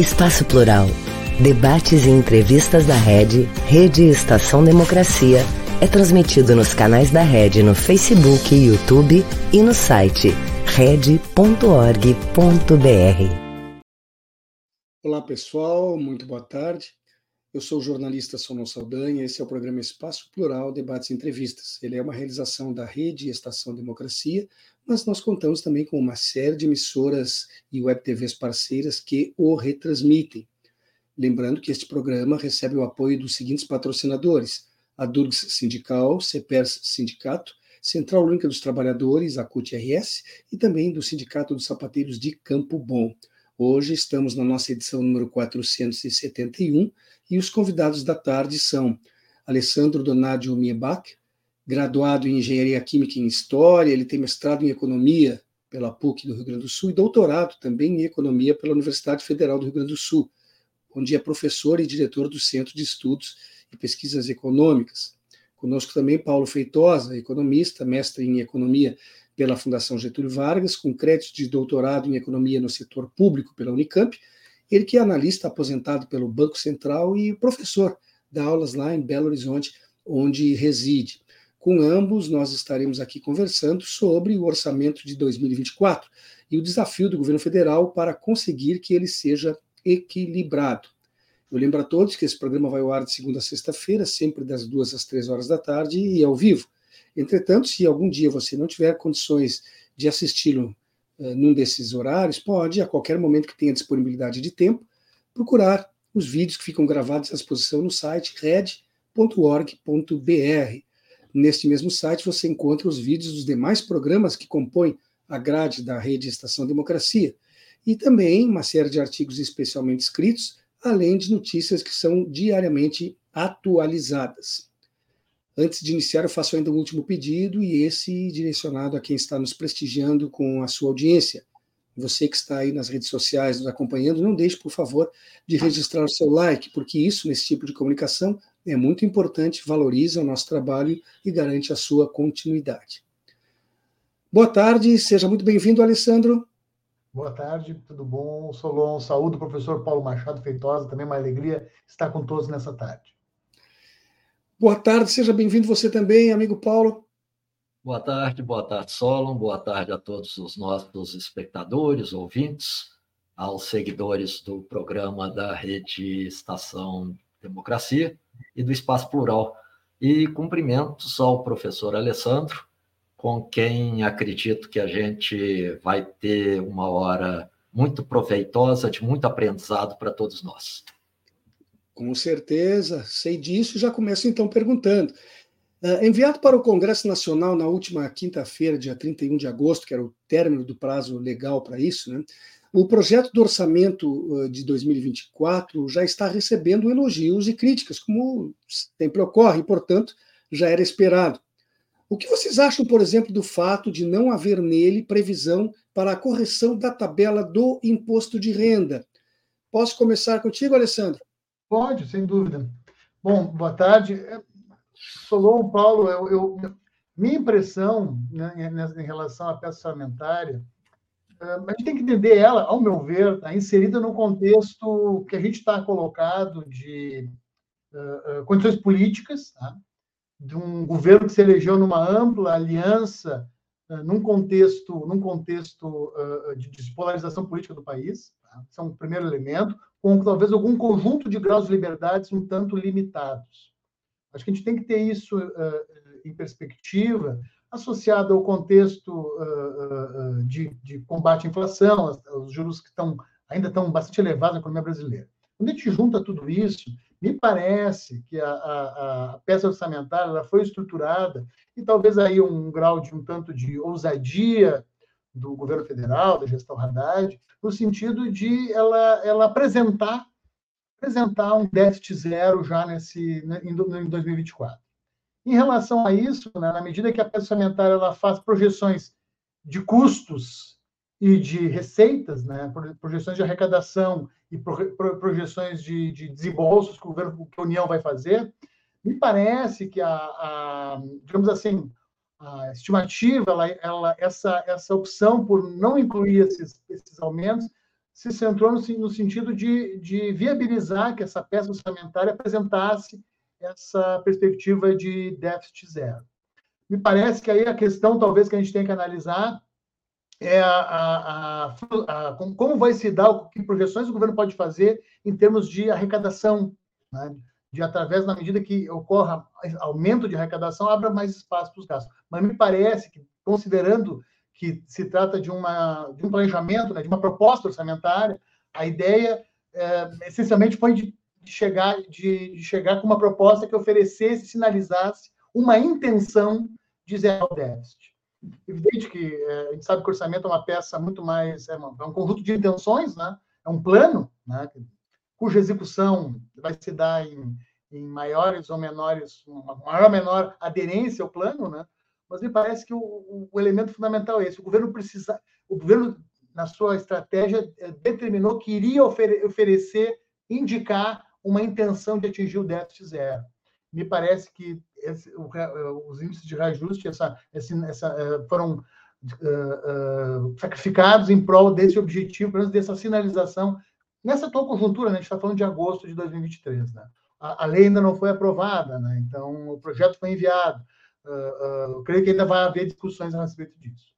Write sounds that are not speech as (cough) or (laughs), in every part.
Espaço Plural. Debates e entrevistas da Rede, Rede Estação Democracia, é transmitido nos canais da Rede no Facebook YouTube e no site rede.org.br. Olá pessoal, muito boa tarde. Eu sou o jornalista Sonon Saldanha, esse é o programa Espaço Plural, Debates e Entrevistas. Ele é uma realização da Rede Estação Democracia, mas nós contamos também com uma série de emissoras e web TVs parceiras que o retransmitem. Lembrando que este programa recebe o apoio dos seguintes patrocinadores: a Durgs Sindical, CEPERS Sindicato, Central Única dos Trabalhadores, a CUT-RS, e também do Sindicato dos Sapateiros de Campo Bom. Hoje estamos na nossa edição número 471 e os convidados da tarde são Alessandro Donadio Miebach, graduado em Engenharia Química e em História, ele tem mestrado em Economia pela PUC do Rio Grande do Sul e doutorado também em Economia pela Universidade Federal do Rio Grande do Sul, onde é professor e diretor do Centro de Estudos e Pesquisas Econômicas. Conosco também Paulo Feitosa, economista, mestre em Economia pela Fundação Getúlio Vargas, com créditos de doutorado em economia no setor público pela Unicamp, ele que é analista aposentado pelo Banco Central e professor, dá aulas lá em Belo Horizonte, onde reside. Com ambos, nós estaremos aqui conversando sobre o orçamento de 2024 e o desafio do governo federal para conseguir que ele seja equilibrado. Eu lembro a todos que esse programa vai ao ar de segunda a sexta-feira, sempre das duas às três horas da tarde e ao vivo. Entretanto, se algum dia você não tiver condições de assisti-lo uh, num desses horários, pode, a qualquer momento que tenha disponibilidade de tempo, procurar os vídeos que ficam gravados à disposição no site red.org.br. Neste mesmo site você encontra os vídeos dos demais programas que compõem a grade da Rede Estação Democracia e também uma série de artigos especialmente escritos, além de notícias que são diariamente atualizadas. Antes de iniciar, eu faço ainda um último pedido, e esse direcionado a quem está nos prestigiando com a sua audiência. Você que está aí nas redes sociais nos acompanhando, não deixe, por favor, de registrar o seu like, porque isso, nesse tipo de comunicação, é muito importante, valoriza o nosso trabalho e garante a sua continuidade. Boa tarde, seja muito bem-vindo, Alessandro. Boa tarde, tudo bom? Solon, saúde, professor Paulo Machado Feitosa, também uma alegria estar com todos nessa tarde. Boa tarde, seja bem-vindo você também, amigo Paulo. Boa tarde, boa tarde, Solon. Boa tarde a todos os nossos espectadores, ouvintes, aos seguidores do programa da Rede Estação Democracia e do Espaço Plural. E cumprimentos ao professor Alessandro, com quem acredito que a gente vai ter uma hora muito proveitosa, de muito aprendizado para todos nós. Com certeza, sei disso já começo então perguntando. Uh, enviado para o Congresso Nacional na última quinta-feira, dia 31 de agosto, que era o término do prazo legal para isso, né, o projeto do orçamento de 2024 já está recebendo elogios e críticas, como sempre ocorre, e, portanto, já era esperado. O que vocês acham, por exemplo, do fato de não haver nele previsão para a correção da tabela do imposto de renda? Posso começar contigo, Alessandro? Pode, sem dúvida. Bom, boa tarde. É, Solon, Paulo, eu, eu, minha impressão né, em, relação à peça orçamentária, a gente tem que entender ela, ao meu ver, tá inserida no contexto que a gente está colocado de uh, uh, condições políticas, tá? de um governo que se elegeu numa ampla aliança, uh, num contexto, num contexto de despolarização política do país. Tá? Esse é um primeiro elemento com talvez algum conjunto de graus de liberdades um tanto limitados. Acho que a gente tem que ter isso uh, em perspectiva, associado ao contexto uh, uh, de, de, combate à inflação, os juros que estão, ainda estão bastante elevados na economia brasileira. Quando a gente junta tudo isso, me parece que a, a, a peça orçamentária foi estruturada e talvez aí um grau de um tanto de ousadia do governo federal, da gestão Haddad, no sentido de ela, ela apresentar apresentar um déficit zero já nesse né, em 2024. Em relação a isso, né, na medida que a peça orçamentária ela faz projeções de custos e de receitas, né, projeções de arrecadação e projeções de, de desembolsos que, o governo, que a União vai fazer, me parece que a, a digamos assim, a estimativa, ela, ela, essa, essa opção por não incluir esses, esses aumentos, se centrou no, no sentido de, de viabilizar que essa peça orçamentária apresentasse essa perspectiva de déficit zero. Me parece que aí a questão, talvez, que a gente tem que analisar é a, a, a, a como vai se dar, que projeções o governo pode fazer em termos de arrecadação, né? de através, na medida que ocorra aumento de arrecadação, abra mais espaço para os gastos. Mas me parece que, considerando que se trata de, uma, de um planejamento, né, de uma proposta orçamentária, a ideia é, essencialmente foi de, de chegar, de, de, chegar com uma proposta que oferecesse, sinalizasse uma intenção de zerar o déficit. Evidente que é, a gente sabe que o orçamento é uma peça muito mais, é, uma, é um conjunto de intenções, né? é um plano, né? cuja execução vai se dar em, em maiores ou menores, uma maior ou menor aderência ao plano, né? Mas me parece que o, o elemento fundamental é esse: o governo precisa, o governo na sua estratégia eh, determinou que iria ofere oferecer, indicar uma intenção de atingir o déficit zero. Me parece que esse, o, os índices de reajuste essa, essa, essa, eh, foram uh, uh, sacrificados em prol desse objetivo, pelo menos dessa sinalização Nessa atual conjuntura, né, a gente está falando de agosto de 2023, né? A, a, lei ainda não foi aprovada, né? então o projeto foi enviado. Uh, eu creio que ainda vai haver discussões a respeito disso.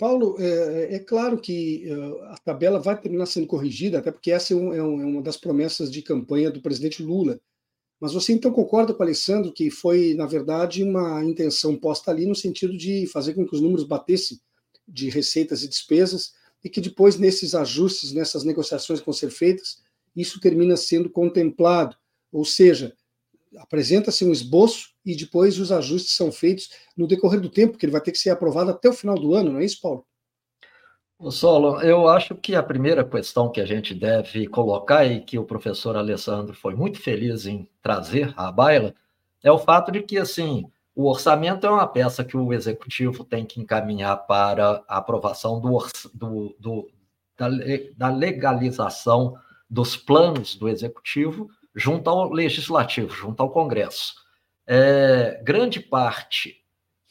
Paulo, é, é claro que uh, a tabela vai terminar sendo corrigida, até porque essa é, um, é, é, uma das promessas de campanha do presidente Lula. Mas você então concorda com o Alessandro que foi, na verdade, uma intenção posta ali no sentido de fazer com que os números batessem de receitas e despesas e que depois, nesses ajustes, nessas negociações que vão ser feitas, isso termina sendo contemplado, ou seja, apresenta-se um esboço e depois os ajustes são feitos no decorrer do tempo, que ele vai ter que ser aprovado até o final do ano, não é isso, Paulo? O Solo, eu acho que a primeira questão que a gente deve colocar e que o professor Alessandro foi muito feliz em trazer à baila é o fato de que, assim, o orçamento é uma peça que o executivo tem que encaminhar para a aprovação do, do, do da, da legalização dos planos do executivo junto ao legislativo, junto ao Congresso. É, grande parte,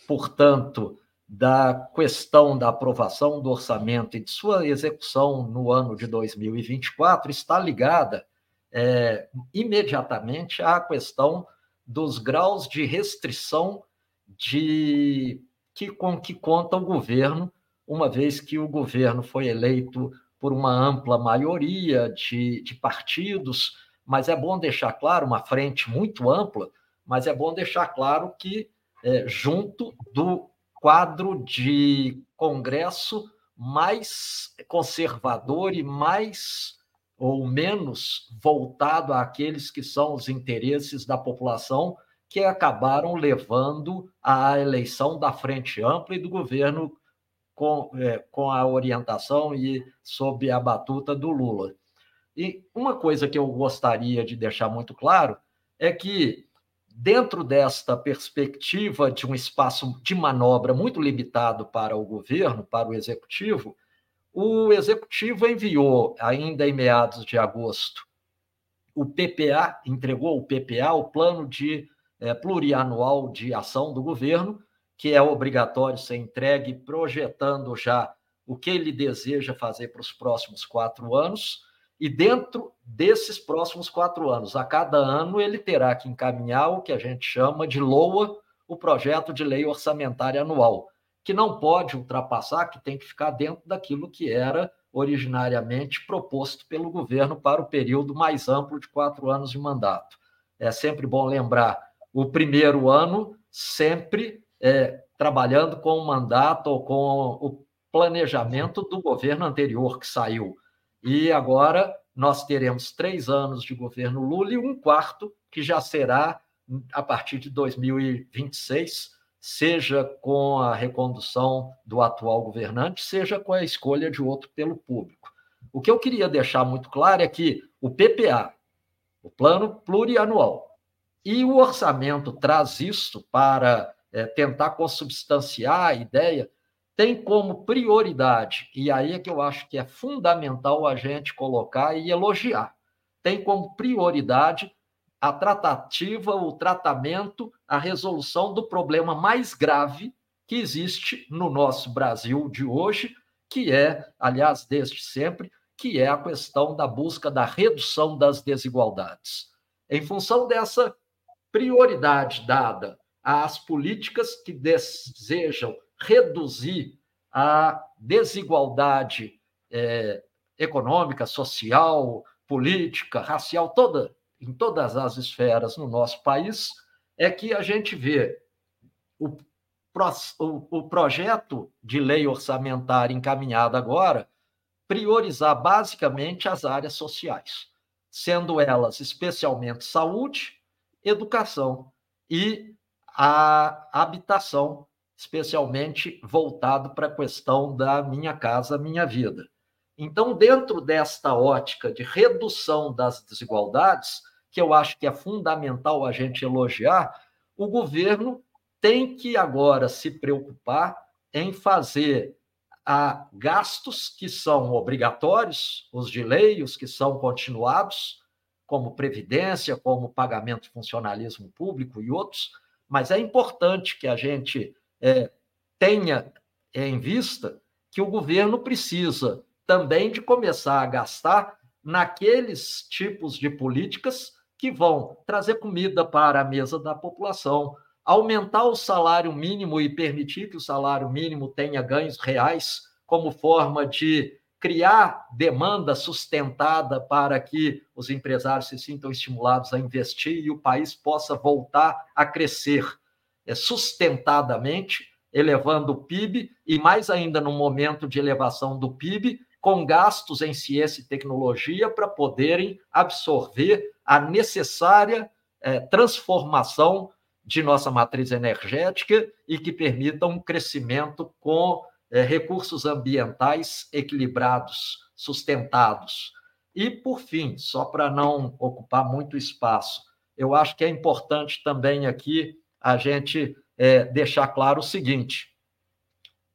portanto, da questão da aprovação do orçamento e de sua execução no ano de 2024 está ligada é, imediatamente à questão dos graus de restrição de que com que conta o governo, uma vez que o governo foi eleito por uma ampla maioria de, de partidos, mas é bom deixar claro, uma frente muito ampla, mas é bom deixar claro que, é, junto do quadro de Congresso mais conservador e mais ou menos voltado àqueles que são os interesses da população que acabaram levando à eleição da Frente Ampla e do governo com, é, com a orientação e sob a batuta do Lula. E uma coisa que eu gostaria de deixar muito claro é que, dentro desta perspectiva de um espaço de manobra muito limitado para o governo, para o executivo, o executivo enviou, ainda em meados de agosto, o PPA, entregou o PPA, o Plano de é, Plurianual de Ação do Governo, que é obrigatório ser entregue, projetando já o que ele deseja fazer para os próximos quatro anos. E dentro desses próximos quatro anos, a cada ano, ele terá que encaminhar o que a gente chama de LOA, o projeto de lei orçamentária anual, que não pode ultrapassar, que tem que ficar dentro daquilo que era originariamente proposto pelo governo para o período mais amplo de quatro anos de mandato. É sempre bom lembrar o primeiro ano sempre é, trabalhando com o mandato ou com o planejamento do governo anterior que saiu. E agora nós teremos três anos de governo Lula e um quarto que já será a partir de 2026 seja com a recondução do atual governante, seja com a escolha de outro pelo público. O que eu queria deixar muito claro é que o PPA, o Plano Plurianual, e o orçamento traz isso para é, tentar consubstanciar a ideia, tem como prioridade, e aí é que eu acho que é fundamental a gente colocar e elogiar, tem como prioridade a tratativa, o tratamento, a resolução do problema mais grave que existe no nosso Brasil de hoje, que é, aliás, desde sempre, que é a questão da busca da redução das desigualdades. Em função dessa prioridade dada às políticas que desejam reduzir a desigualdade é, econômica, social, política, racial, toda, em todas as esferas no nosso país, é que a gente vê o, o, o projeto de lei orçamentária encaminhado agora priorizar basicamente as áreas sociais, sendo elas especialmente saúde, educação e a habitação, especialmente voltado para a questão da minha casa, minha vida. Então, dentro desta ótica de redução das desigualdades, que eu acho que é fundamental a gente elogiar, o governo tem que agora se preocupar em fazer a gastos que são obrigatórios, os de lei, os que são continuados, como previdência, como pagamento de funcionalismo público e outros, mas é importante que a gente é, tenha em vista que o governo precisa também de começar a gastar naqueles tipos de políticas que vão trazer comida para a mesa da população, aumentar o salário mínimo e permitir que o salário mínimo tenha ganhos reais como forma de criar demanda sustentada para que os empresários se sintam estimulados a investir e o país possa voltar a crescer. é, sustentadamente, elevando o PIB e mais ainda no momento de elevação do PIB, com gastos em ciência e tecnologia para poderem absorver a necessária é, transformação de nossa matriz energética e que permitam um crescimento com é, recursos ambientais equilibrados, sustentados. E, por fim, só para não ocupar muito espaço, eu acho que é importante também aqui a gente é, deixar claro o seguinte: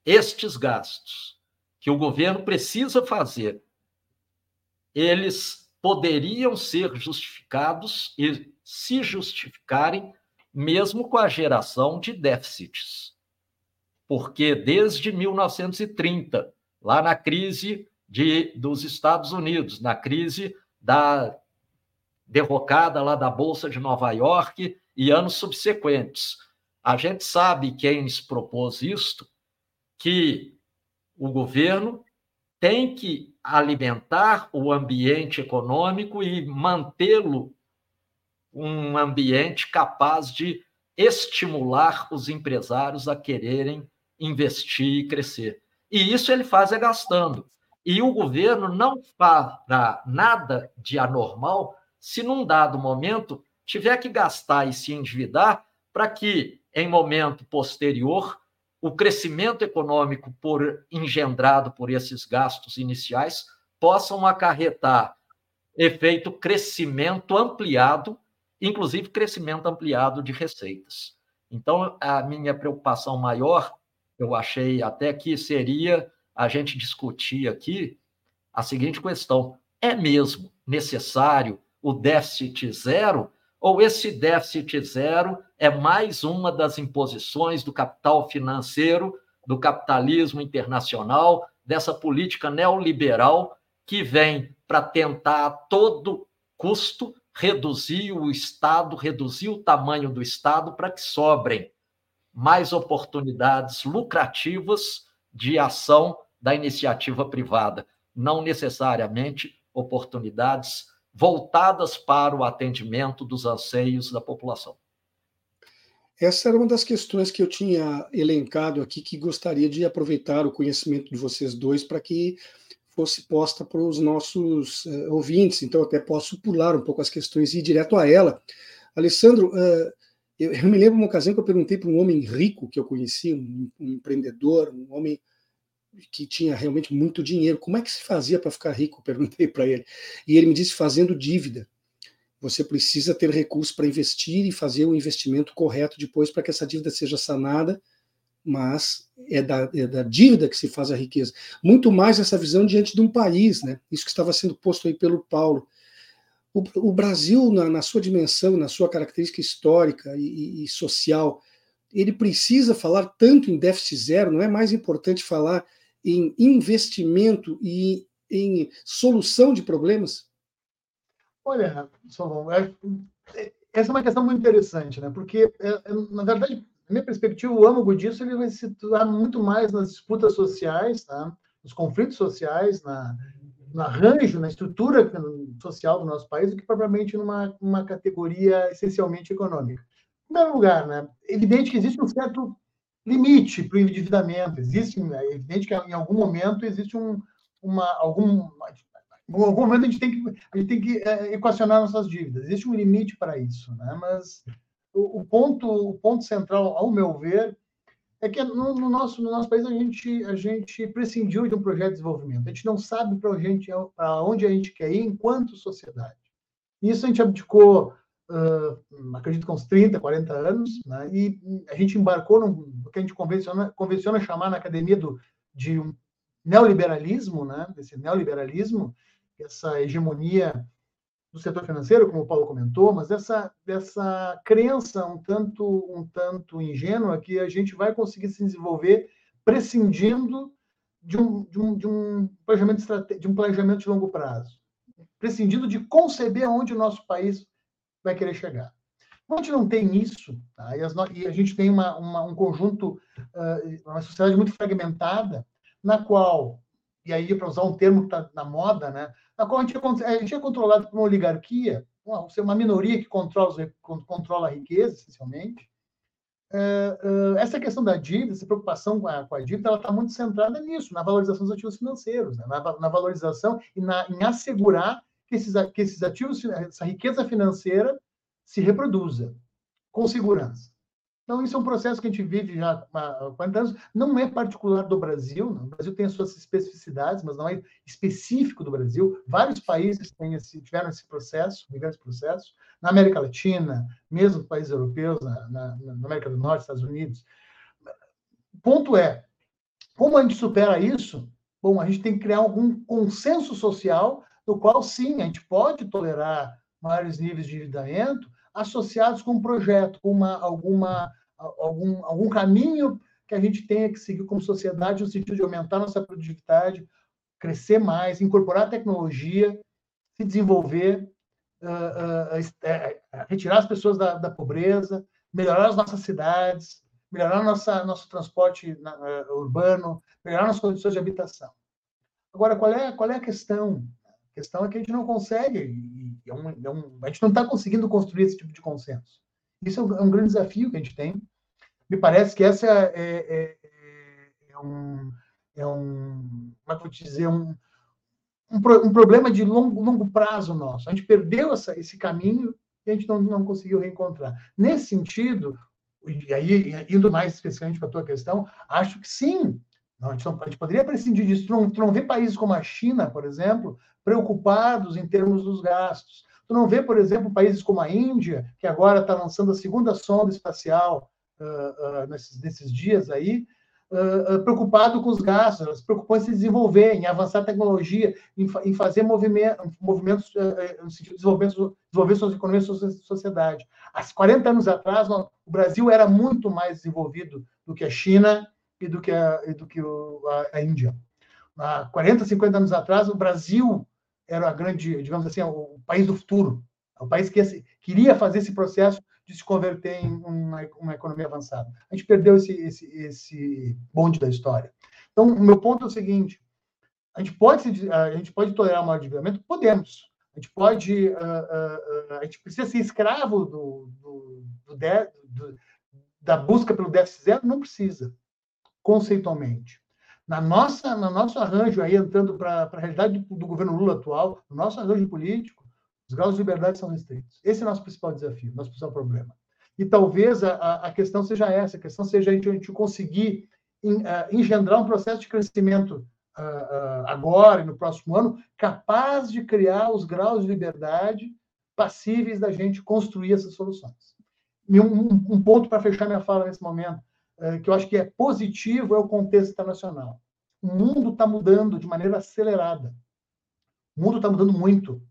estes gastos que o governo precisa fazer, eles poderiam ser justificados e se justificarem mesmo com a geração de déficits. Porque desde 1930, lá na crise de, dos Estados Unidos, na crise da derrocada lá da Bolsa de Nova York e anos subsequentes, a gente sabe quem se propôs isto, que o governo tem que alimentar o ambiente econômico e mantê-lo um ambiente capaz de estimular os empresários a quererem investir e crescer. E isso ele faz é gastando. E o governo não fará nada de anormal se, num dado momento, tiver que gastar e se endividar para que, em momento posterior, o crescimento econômico por engendrado por esses gastos iniciais possam acarretar efeito crescimento ampliado, inclusive crescimento ampliado de receitas. Então, a minha preocupação maior, eu achei até que seria a gente discutir aqui a seguinte questão: é mesmo necessário o déficit zero ou esse déficit zero é mais uma das imposições do capital financeiro, do capitalismo internacional, dessa política neoliberal que vem para tentar a todo custo reduzir o Estado, reduzir o tamanho do Estado para que sobrem mais oportunidades lucrativas de ação da iniciativa privada, não necessariamente oportunidades voltadas para o atendimento dos anseios da população. Essa era uma das questões que eu tinha elencado aqui, que gostaria de aproveitar o conhecimento de vocês dois para que fosse posta para os nossos uh, ouvintes. Então, até posso pular um pouco as questões e ir direto a ela. Alessandro, uh, eu, eu, me lembro uma ocasião que eu perguntei para um homem rico que eu conheci, um, um empreendedor, um homem que tinha realmente muito dinheiro. Como é que se fazia para ficar rico? (laughs) Perguntei para ele. E ele me disse: fazendo dívida. Você precisa ter recursos para investir e fazer o investimento correto depois para que essa dívida seja sanada, mas é da, é da dívida que se faz a riqueza. Muito mais essa visão diante de um país, né? Isso que estava sendo posto aí pelo Paulo. O, o Brasil, na, na, sua dimensão, na sua característica histórica e, e social, ele precisa falar tanto em déficit zero, não é mais importante falar em investimento e em solução de problemas? Olha, é, essa é uma questão muito interessante, né? Porque, é, na verdade, na minha perspectiva, o âmago disso ele vai se situar muito mais nas disputas sociais, tá? nos conflitos sociais, na, no arranjo, na estrutura social do nosso país, do que propriamente numa uma categoria essencialmente econômica. Em primeiro lugar, né, é evidente que existe um certo limite para o endividamento. Existe, é evidente que em algum momento existe um, uma, algum, em algum momento a gente tem que, a gente tem que é, equacionar nossas dívidas. Existe um limite para isso, né? mas o, o, ponto, o ponto central, ao meu ver, é que no, no, nosso, no nosso país a gente, a gente prescindiu de um projeto de desenvolvimento. A gente não sabe para onde a gente quer ir enquanto sociedade. Isso a gente abdicou uh, acredito que uns 30, 40 anos, né? e a gente embarcou no que a gente convenciona, convenciona chamar na academia do, de um neoliberalismo, né? desse neoliberalismo, essa hegemonia do setor financeiro, como o Paulo comentou, mas dessa, dessa crença um tanto, um tanto ingênua que a gente vai conseguir se desenvolver prescindindo de um, de um, de um, planejamento, de um planejamento de longo prazo, prescindindo de conceber onde o nosso país vai querer chegar. A gente não tem isso, tá? e, as, e, a gente tem uma, uma, um conjunto, uma sociedade muito fragmentada, na qual, e aí para usar um termo que está na moda, né, na qual a gente, é, a gente é controlado por uma oligarquia, uma, uma minoria que controla, controla a riqueza, essencialmente. É, essa questão da dívida, essa preocupação com a, com a dívida, ela está muito centrada nisso, na valorização dos ativos financeiros, né? na, na, valorização e na, em assegurar que esses, que esses ativos, essa riqueza financeira se reproduza com segurança. Então, isso é um processo que a gente vive já há 40 anos. Não é particular do Brasil, não. o Brasil tem as suas especificidades, mas não é específico do Brasil. Vários países têm esse, tiveram esse processo, viveram esse processo. Na América Latina, mesmo países europeus, na, na, na América do Norte, Estados Unidos. Ponto é, como a gente supera isso? Bom, a gente tem que criar algum consenso social no qual, sim, a gente pode tolerar maiores níveis de endividamento associados com um projeto, com uma, alguma, algum, algum caminho que a gente tenha que seguir como sociedade no sentido de aumentar nossa produtividade, crescer mais, incorporar tecnologia, se desenvolver, uh, uh, uh, retirar as pessoas da, da, pobreza, melhorar as nossas cidades, melhorar nossa, nosso transporte urbano, melhorar nossas condições de habitação. Agora, qual é, qual é a questão? A questão é que a gente não consegue, é um, é um, a gente não está conseguindo construir esse tipo de consenso. Isso é um, é um, grande desafio que a gente tem. Me parece que essa é, é, é, é um, é um, como vou dizer, um, um, um, problema de longo, longo prazo nosso. A gente perdeu essa, esse caminho e a gente não, não conseguiu reencontrar. Nesse sentido, e aí, indo mais especificamente para a tua questão, acho que sim, não, a, gente não, a gente poderia prescindir disso. Tu não, tu não vê países como a China, por exemplo, preocupados em termos dos gastos. Tu não vê, por exemplo, países como a Índia, que agora está lançando a segunda sonda espacial uh, uh, nesses, nesses, dias aí, uh, preocupado com os gastos, elas preocupam em se desenvolver, em avançar a tecnologia, em, em fazer movimento, movimentos no sentido de desenvolver, desenvolver suas economias, sua sociedade. Há 40 anos atrás, o Brasil era muito mais desenvolvido do que a China e do que a, do que a, a Índia. Há 40, 50 anos atrás, o Brasil era a grande, digamos assim, o país do futuro, o país que queria fazer esse processo de se converter em uma, uma economia avançada. A gente perdeu esse, esse, esse bonde da história. Então, o meu ponto é o seguinte: a gente pode, a gente pode tolerar um maior endividamento? Podemos. A gente pode, uh, uh, uh, a gente precisa ser escravo do, do, do, do, da busca pelo déficit zero? Não precisa, conceitualmente. Na nossa, no nosso arranjo, aí entrando para a realidade do, do, governo Lula atual, no nosso arranjo político, os graus de liberdade são restritos. Esse é o nosso principal desafio, nosso principal problema. E talvez a, a questão seja essa, a questão seja a gente, a gente conseguir in, uh, engendrar um processo de crescimento uh, uh, agora e no próximo ano, capaz de criar os graus de liberdade passíveis da gente construir essas soluções. E um, um ponto para fechar minha fala nesse momento, que eu acho que é positivo é o contexto internacional. O mundo está mudando de maneira acelerada. O mundo está mudando muito.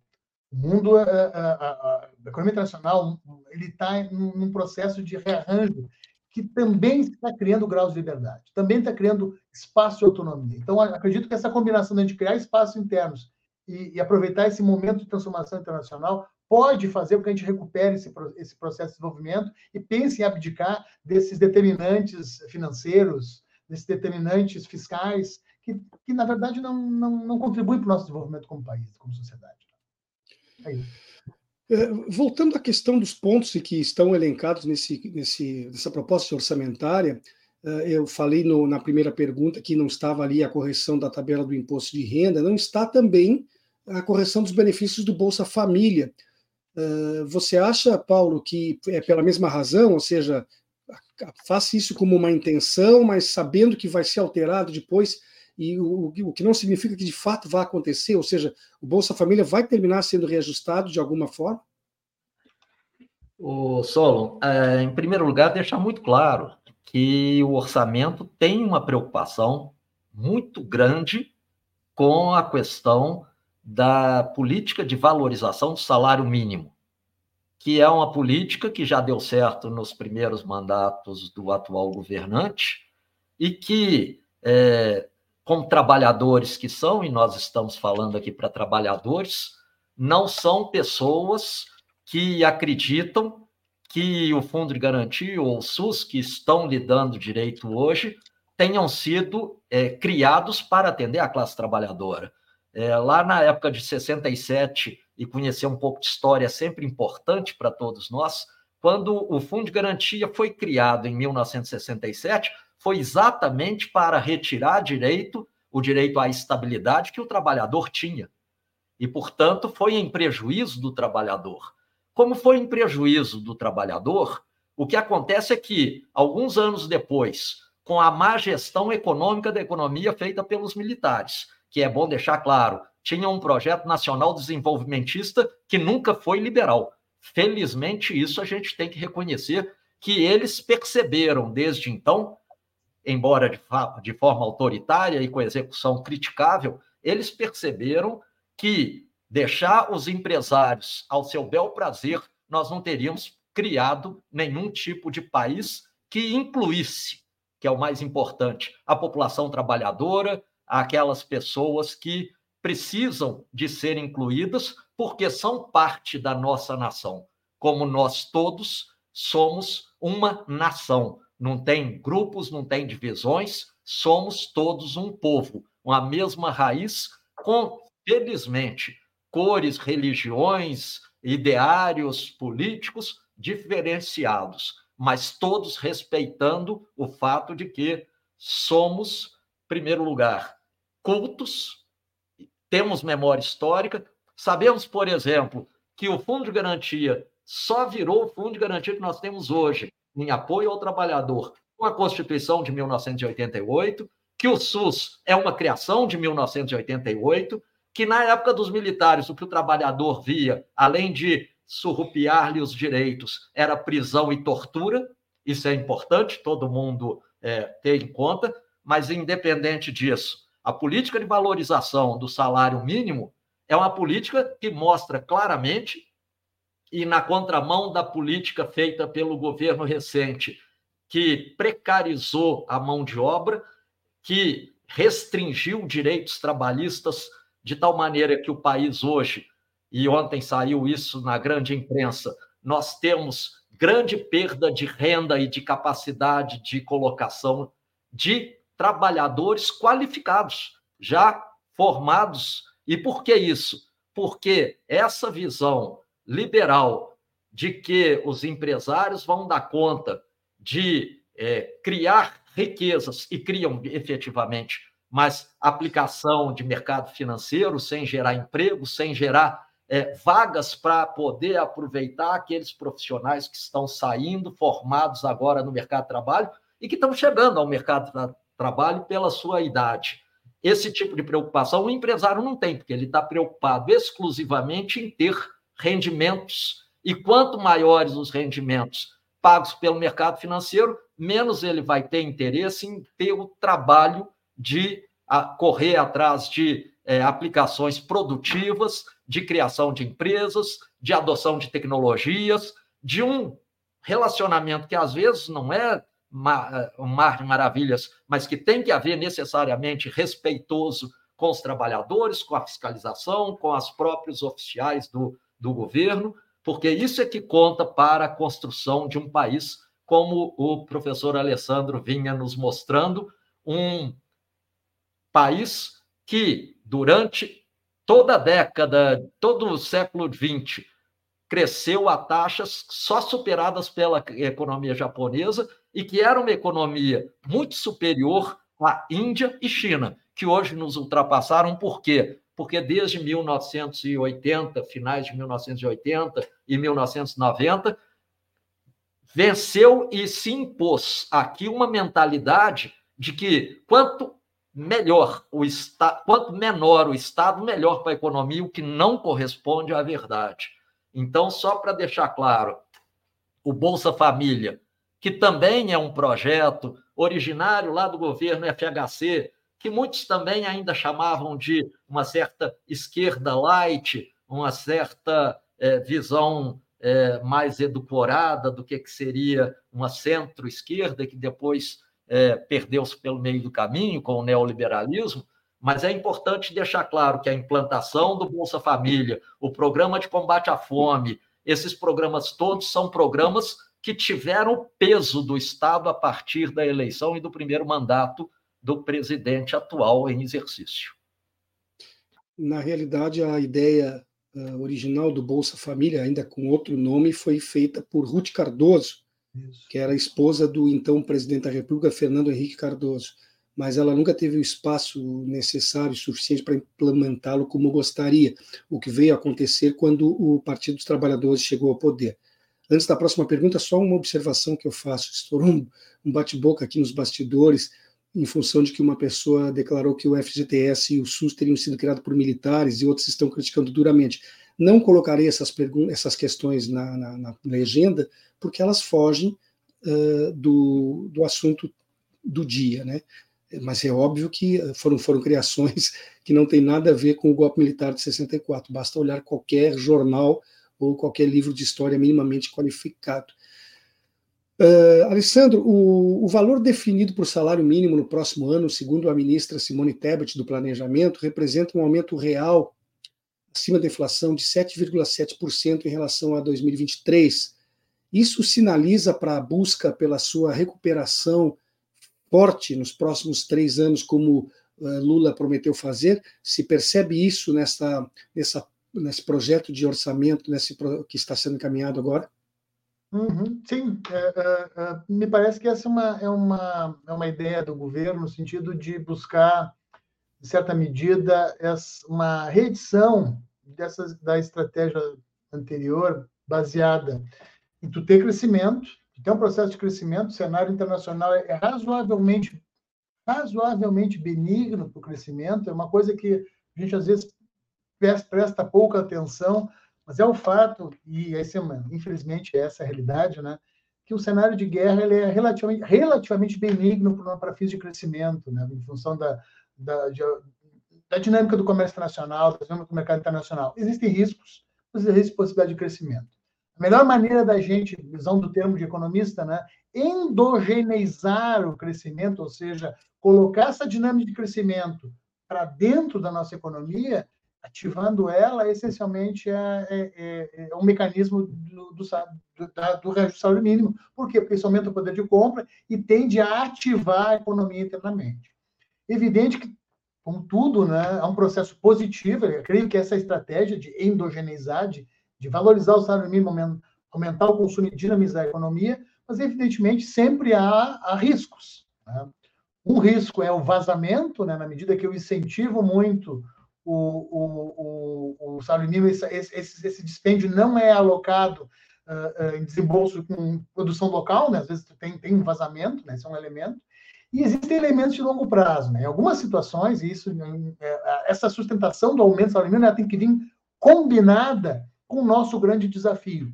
O mundo, a, a, a, a economia internacional, ele está num processo de rearranjo que também está criando graus de liberdade, também está criando espaço de autonomia. Então, acredito que essa combinação de criar espaços internos e, e, aproveitar esse momento de transformação internacional pode fazer com que a gente recupere esse, esse processo de desenvolvimento e pense em abdicar desses determinantes financeiros, desses determinantes fiscais, que, que na verdade não, não, não contribuem para o nosso desenvolvimento como país, como sociedade. É isso. É, voltando à questão dos pontos que estão elencados nesse, nesse, nessa proposta orçamentária, é, eu falei no, na primeira pergunta que não estava ali a correção da tabela do imposto de renda, não está também a correção dos benefícios do Bolsa Família. É, você acha, Paulo, que é pela mesma razão, ou seja, faça isso como uma intenção, mas sabendo que vai ser alterado depois, e o, o que não significa que de fato vai acontecer, ou seja, o Bolsa Família vai terminar sendo reajustado de alguma forma? O Solon, é, em primeiro lugar, deixar muito claro que o orçamento tem uma preocupação muito grande com a questão da política de valorização do salário mínimo, que é uma política que já deu certo nos primeiros mandatos do atual governante e que é, como trabalhadores que são, e nós estamos falando aqui para trabalhadores, não são pessoas que acreditam que o Fundo de Garantia ou o SUS, que estão lhe dando direito hoje, tenham sido é, criados para atender a classe trabalhadora. É, lá na época de 67, e conhecer um pouco de história é sempre importante para todos nós, quando o Fundo de Garantia foi criado em 1967, foi exatamente para retirar direito, o direito à estabilidade que o trabalhador tinha. E, portanto, foi em prejuízo do trabalhador. Como foi em prejuízo do trabalhador, o que acontece é que, alguns anos depois, com a má gestão econômica da economia feita pelos militares, que é bom deixar claro, tinha um projeto nacional desenvolvimentista que nunca foi liberal. Felizmente, isso a gente tem que reconhecer que eles perceberam desde então embora de, de forma autoritária e com execução criticável, eles perceberam que deixar os empresários ao seu bel prazer, nós não teríamos criado nenhum tipo de país que incluísse, que é o mais importante, a população trabalhadora, aquelas pessoas que precisam de ser incluídas porque são parte da nossa nação, como nós todos somos uma nação. Não tem grupos, não tem divisões, somos todos um povo, uma mesma raiz, com, felizmente, cores, religiões, ideários políticos diferenciados, mas todos respeitando o fato de que somos, primeiro lugar, cultos, temos memória histórica, sabemos, por exemplo, que o Fundo de Garantia só virou o Fundo de Garantia que nós temos hoje em apoio ao trabalhador com a Constituição de 1988, que o SUS é uma criação de 1988, que na época dos militares o que o trabalhador via, além de surrupiar-lhe os direitos, era prisão e tortura. Isso é importante, todo mundo é, ter em conta, mas independente disso, a política de valorização do salário mínimo é uma política que mostra claramente e na contramão da política feita pelo governo recente, que precarizou a mão de obra, que restringiu direitos trabalhistas de tal maneira que o país hoje, e ontem saiu isso na grande imprensa, nós temos grande perda de renda e de capacidade de colocação de trabalhadores qualificados, já formados. E por que isso? Porque essa visão liberal de que os empresários vão dar conta de é, criar riquezas e criam efetivamente, mas aplicação de mercado financeiro sem gerar emprego, sem gerar é, vagas para poder aproveitar aqueles profissionais que estão saindo, formados agora no mercado de trabalho e que estão chegando ao mercado trabalho pela sua idade. Esse tipo de preocupação o empresário não tem, porque ele está preocupado exclusivamente em ter rendimentos. E quanto maiores os rendimentos pagos pelo mercado financeiro, menos ele vai ter interesse em ter o trabalho de correr atrás de é, aplicações produtivas, de criação de empresas, de adoção de tecnologias, de um relacionamento que às vezes não é um mar de maravilhas, mas que tem que haver necessariamente respeitoso com os trabalhadores, com a fiscalização, com os próprios oficiais do, do governo, porque isso é que conta para a construção de um país, como o professor Alessandro vinha nos mostrando, um país que, durante toda a década, todo o século XX, cresceu a taxas só superadas pela economia japonesa e que era uma economia muito superior à Índia e China, que hoje nos ultrapassaram. Por quê? Porque desde 1980, finais de 1980 e 1990, venceu e se impôs aqui uma mentalidade de que quanto melhor o estado, quanto menor o estado, melhor para a economia, o que não corresponde à verdade. Então, só para deixar claro, o Bolsa Família, que também é um projeto originário lá do governo FHC, que muitos também ainda chamavam de uma certa esquerda light, uma certa é, visão é, mais edulcorada do que, que seria uma centro-esquerda, que depois é, perdeu-se pelo meio do caminho com o neoliberalismo, mas é importante deixar claro que a implantação do Bolsa Família, o programa de combate à fome, esses programas todos são programas que tiveram o peso do Estado a partir da eleição e do primeiro mandato do presidente atual em exercício. Na realidade, a ideia uh, original do Bolsa Família, ainda com outro nome, foi feita por Ruth Cardoso, Isso. que era esposa do então presidente da República, Fernando Henrique Cardoso mas ela nunca teve o espaço necessário, suficiente para implementá-lo como gostaria, o que veio a acontecer quando o Partido dos Trabalhadores chegou ao poder. Antes da próxima pergunta, só uma observação que eu faço. Estourou um, um bate-boca aqui nos bastidores, em função de que uma pessoa declarou que o FGTS e o SUS teriam sido criados por militares e outros estão criticando duramente. Não colocarei essas, essas questões na, na, na, legenda, porque elas fogem uh, do, do assunto do dia, né? mas é óbvio que foram, foram criações (laughs) que não têm nada a ver com o golpe militar de 64. Basta olhar qualquer jornal ou qualquer livro de história minimamente qualificado. Uh, Alessandro, o, o, valor definido por salário mínimo no próximo ano, segundo a ministra Simone Tebet do Planejamento, representa um aumento real acima da inflação de 7,7% em relação a 2023. Isso sinaliza para a busca pela sua recuperação forte nos próximos três anos, como uh, Lula prometeu fazer? Se percebe isso nessa, nessa, nesse projeto de orçamento nesse que está sendo encaminhado agora? Uhum, sim, é, é, é, me parece que essa é uma, é, uma, é uma ideia do governo no sentido de buscar, em certa medida, essa, uma reedição dessas, da estratégia anterior baseada em tu ter crescimento, tem um processo de crescimento, o cenário internacional é razoavelmente, razoavelmente benigno para o crescimento, é uma coisa que a gente às vezes presta pouca atenção, mas é o fato, e esse, infelizmente essa é a realidade, né, que o cenário de guerra ele é relativamente, relativamente benigno para fins de crescimento, né, em função da, da, de, da dinâmica do comércio internacional, da dinâmica do mercado internacional. Existem riscos, mas existe possibilidade de crescimento. A melhor maneira da gente, visão do termo de economista, né, endogeneizar o crescimento, ou seja, colocar essa dinâmica de crescimento para dentro da nossa economia, ativando ela, essencialmente é, é, é, é um mecanismo do, do, do, do reajuste salário mínimo. Por quê? Porque isso aumenta o poder de compra e tende a ativar a economia internamente. Evidente que, como tudo, né, é um processo positivo, eu creio que essa estratégia de endogeneizar, de de valorizar o salário mínimo, aumentar o consumo e dinamizar a economia, mas, evidentemente, sempre há, há riscos. Né? Um risco é o vazamento, né? na medida que eu incentivo muito o, o, o, o salário mínimo, esse, esse, esse dispêndio não é alocado uh, uh, em desembolso com produção local, né? às vezes tem, tem um vazamento, né? esse é um elemento, e existem elementos de longo prazo. Né? Em algumas situações, isso, é, essa sustentação do aumento do salário mínimo tem que vir combinada com o nosso grande desafio,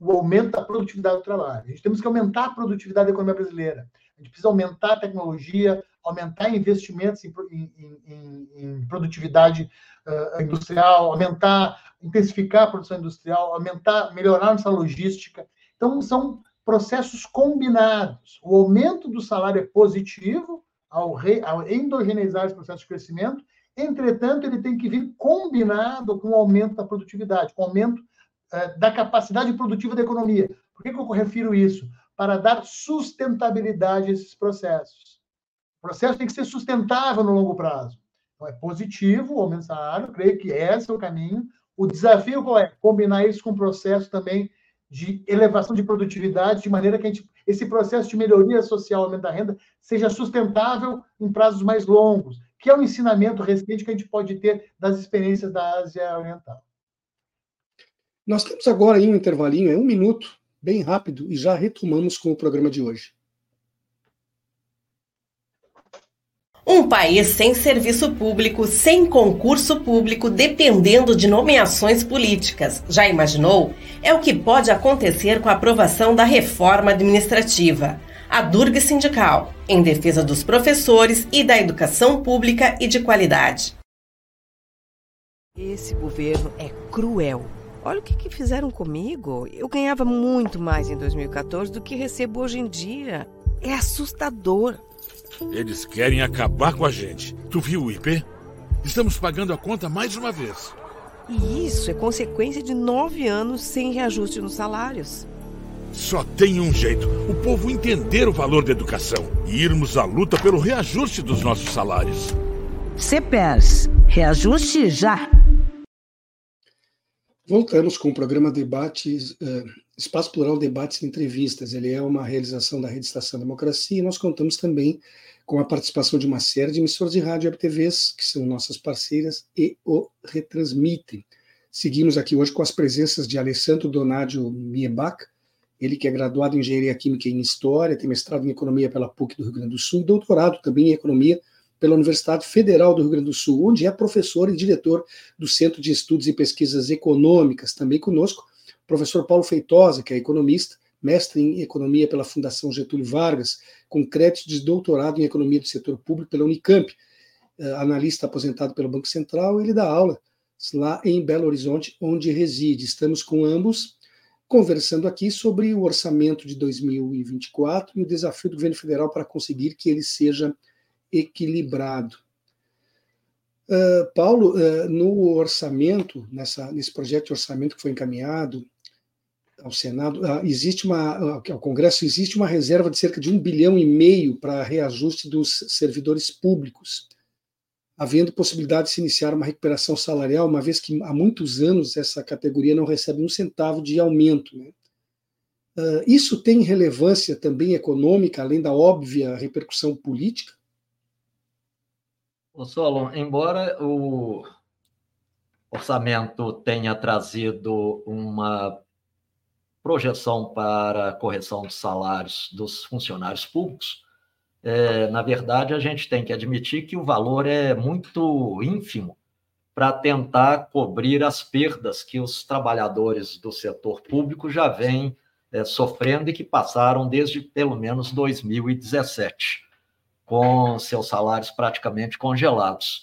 o aumento da produtividade do trabalho. A gente temos que aumentar a produtividade da economia brasileira. A gente precisa aumentar a tecnologia, aumentar investimentos em, em, em, em produtividade uh, industrial, aumentar, intensificar a produção industrial, aumentar, melhorar nossa logística. Então, são processos combinados. O aumento do salário é positivo ao, re, ao endogeneizar esse processo de crescimento, entretanto, ele tem que vir combinado com o aumento da produtividade, com o aumento da capacidade produtiva da economia. Por que, que eu refiro isso? Para dar sustentabilidade a esses processos. O processo tem que ser sustentável no longo prazo. Então, é positivo o aumento creio que esse é o caminho. O desafio qual é? Combinar isso com o processo também de elevação de produtividade, de maneira que gente, esse processo de melhoria social, aumento da renda, seja sustentável em prazos mais longos, que é um ensinamento recente que a gente pode ter das experiências da Ásia Oriental. Nós temos agora aí um intervalinho, é um minuto, bem rápido, e já retomamos com o programa de hoje. Um país sem serviço público, sem concurso público, dependendo de nomeações políticas. Já imaginou? É o que pode acontecer com a aprovação da reforma administrativa. A Durga Sindical, em defesa dos professores e da educação pública e de qualidade. Esse governo é cruel. Olha o que, que fizeram comigo. Eu ganhava muito mais em 2014 do que recebo hoje em dia. É assustador. Eles querem acabar com a gente. Tu viu o IP? Estamos pagando a conta mais uma vez. E isso é consequência de nove anos sem reajuste nos salários. Só tem um jeito: o povo entender o valor da educação e irmos à luta pelo reajuste dos nossos salários. CPERS, reajuste já. Voltamos com o programa Debates, uh, Espaço Plural Debates e Entrevistas. Ele é uma realização da Rede Estação Democracia e nós contamos também com a participação de uma série de emissoras de rádio e TVs, que são nossas parceiras e o retransmitem. Seguimos aqui hoje com as presenças de Alessandro Donadio Miebach, ele que é graduado em Engenharia Química e em História, tem mestrado em Economia pela PUC do Rio Grande do Sul, doutorado também em Economia pela Universidade Federal do Rio Grande do Sul, onde é professor e diretor do Centro de Estudos e Pesquisas Econômicas. Também conosco, o professor Paulo Feitosa, que é economista, mestre em Economia pela Fundação Getúlio Vargas, com crédito de doutorado em Economia do Setor Público pela Unicamp, eh, analista aposentado pelo Banco Central, ele dá aula lá em Belo Horizonte, onde reside. Estamos com ambos conversando aqui sobre o orçamento de 2024 e o desafio do governo federal para conseguir que ele seja equilibrado. Uh, Paulo, uh, no orçamento, nessa, nesse projeto de orçamento que foi encaminhado, ao Senado, ah, existe uma, ao Congresso, existe uma reserva de cerca de um bilhão e meio para reajuste dos servidores públicos, havendo possibilidade de se iniciar uma recuperação salarial, uma vez que há muitos anos essa categoria não recebe um centavo de aumento. Né? Uh, isso tem relevância também econômica, além da óbvia repercussão política? O Solon, embora o orçamento tenha trazido uma projeção para correção de salários dos funcionários públicos, é, na verdade, a gente tem que admitir que o valor é muito ínfimo para tentar cobrir as perdas que os trabalhadores do setor público já vêm é, sofrendo e que passaram desde pelo menos 2017, com seus salários praticamente congelados.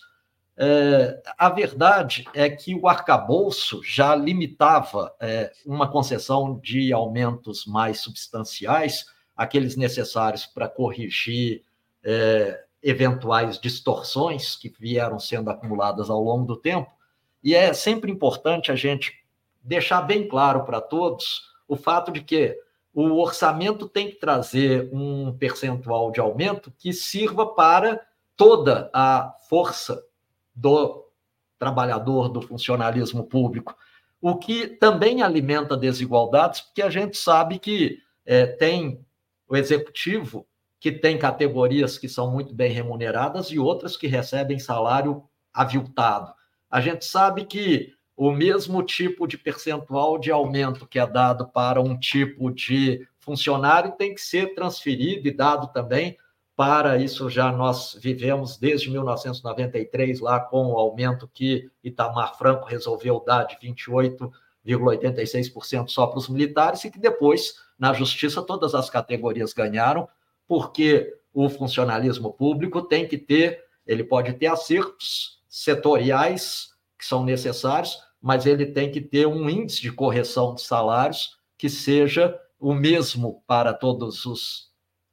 É, a verdade é que o arcabouço já limitava é, uma concessão de aumentos mais substanciais, aqueles necessários para corrigir é, eventuais distorções que vieram sendo acumuladas ao longo do tempo. E é sempre importante a gente deixar bem claro para todos o fato de que o orçamento tem que trazer um percentual de aumento que sirva para toda a força do trabalhador, do funcionalismo público, o que também alimenta desigualdades, porque a gente sabe que é, tem o executivo que tem categorias que são muito bem remuneradas e outras que recebem salário aviltado. A gente sabe que o mesmo tipo de percentual de aumento que é dado para um tipo de funcionário tem que ser transferido e dado também. Para isso já nós vivemos desde 1993 lá com o aumento que Itamar Franco resolveu dar de 28,86% só para os militares e que depois na justiça todas as categorias ganharam porque o funcionalismo público tem que ter, ele pode ter acertos setoriais que são necessários, mas ele tem que ter um índice de correção de salários que seja o mesmo para todos os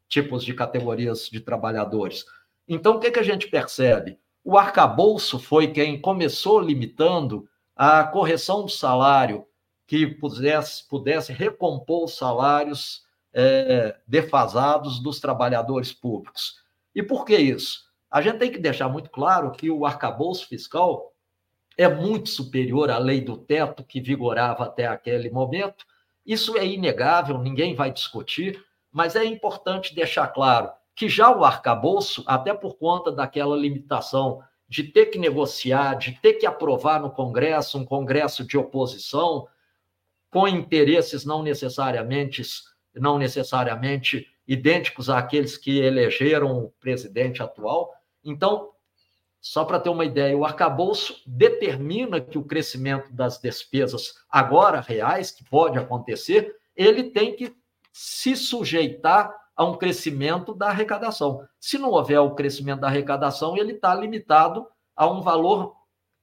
tipos de categorias de trabalhadores. Então, o que, que a gente percebe? O arcabouço foi quem começou limitando a correção do salário que pudesse, pudesse recompor os salários é, defasados dos trabalhadores públicos. E por que isso? A gente tem que deixar muito claro que o arcabouço fiscal é muito superior à lei do teto que vigorava até aquele momento. Isso é inegável, ninguém vai discutir, mas é importante deixar claro que já o arcabouço, até por conta daquela limitação de ter que negociar, de ter que aprovar no Congresso, um Congresso de oposição, com interesses não necessariamente, não necessariamente idênticos àqueles que elegeram o presidente atual. Então, só para ter uma ideia, o arcabouço determina que o crescimento das despesas agora reais, que pode acontecer, ele tem que se sujeitar a um crescimento da arrecadação. Se não houver o crescimento da arrecadação, ele está limitado a um valor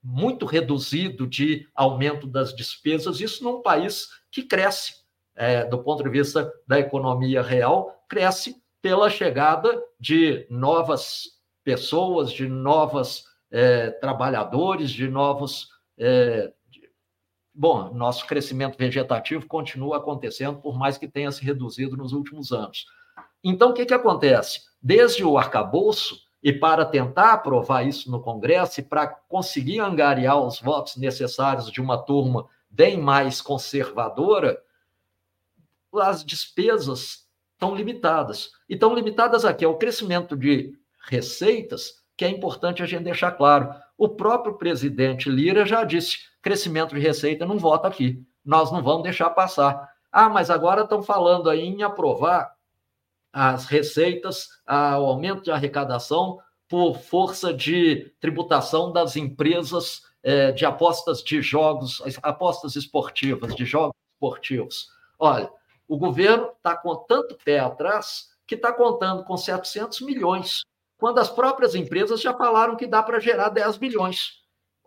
muito reduzido de aumento das despesas, isso num país que cresce, é, do ponto de vista da economia real, cresce pela chegada de novas pessoas, de novos é, trabalhadores, de novos. É, de... Bom, nosso crescimento vegetativo continua acontecendo, por mais que tenha se reduzido nos últimos anos. Então, o que, que acontece? Desde o arcabouço, e para tentar aprovar isso no Congresso e para conseguir angariar os votos necessários de uma turma bem mais conservadora, as despesas estão limitadas. E estão limitadas aqui ao crescimento de receitas, que é importante a gente deixar claro. O próprio presidente Lira já disse: crescimento de receita não vota aqui. Nós não vamos deixar passar. Ah, mas agora estão falando aí em aprovar as receitas, o aumento de arrecadação por força de tributação das empresas é, de apostas de jogos, apostas esportivas, de jogos esportivos. Olha, o governo está com tanto pé atrás que está contando com 700 milhões, quando as próprias empresas já falaram que dá para gerar 10 bilhões.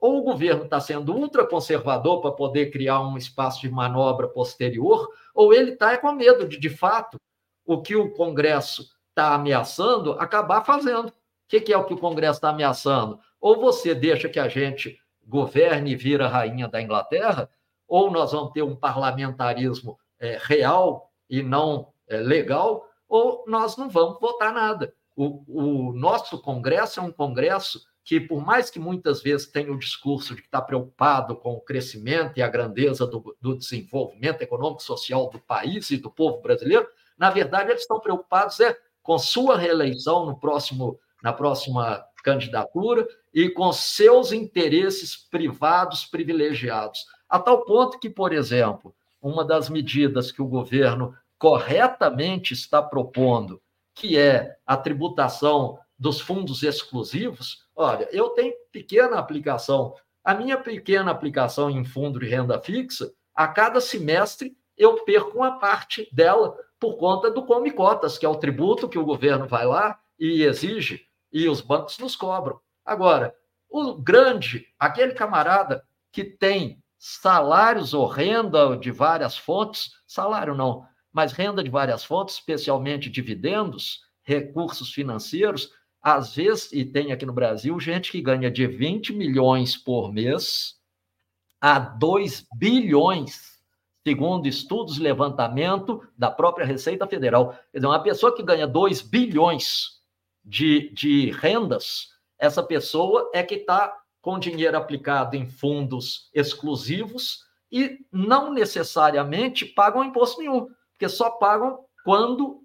Ou o governo está sendo ultraconservador para poder criar um espaço de manobra posterior, ou ele está com medo de, de fato, o que o Congresso está ameaçando, acabar fazendo. O que, que é o que o Congresso está ameaçando? Ou você deixa que a gente governe e vira rainha da Inglaterra, ou nós vamos ter um parlamentarismo é, real e não é, legal, ou nós não vamos votar nada. O, o, nosso Congresso é um Congresso que, por mais que muitas vezes tenha o discurso de que está preocupado com o crescimento e a grandeza do, do desenvolvimento econômico e social do país e do povo brasileiro, na verdade, eles estão preocupados é, com sua reeleição no próximo, na próxima candidatura e com seus interesses privados privilegiados. A tal ponto que, por exemplo, uma das medidas que o governo corretamente está propondo, que é a tributação dos fundos exclusivos, olha, eu tenho pequena aplicação. A minha pequena aplicação em fundo de renda fixa, a cada semestre eu perco uma parte dela por conta do come cotas, que é o tributo que o governo vai lá e exige e os bancos nos cobram. Agora, o grande, aquele camarada que tem salários ou renda de várias fontes, salário não, mas renda de várias fontes, especialmente dividendos, recursos financeiros, às vezes, e tem aqui no Brasil, gente que ganha de 20 milhões por mês a 2 bilhões segundo estudos levantamento da própria Receita Federal. Quer dizer, uma pessoa que ganha 2 bilhões de, de rendas, essa pessoa é que está com dinheiro aplicado em fundos exclusivos e não necessariamente pagam imposto nenhum, porque só pagam quando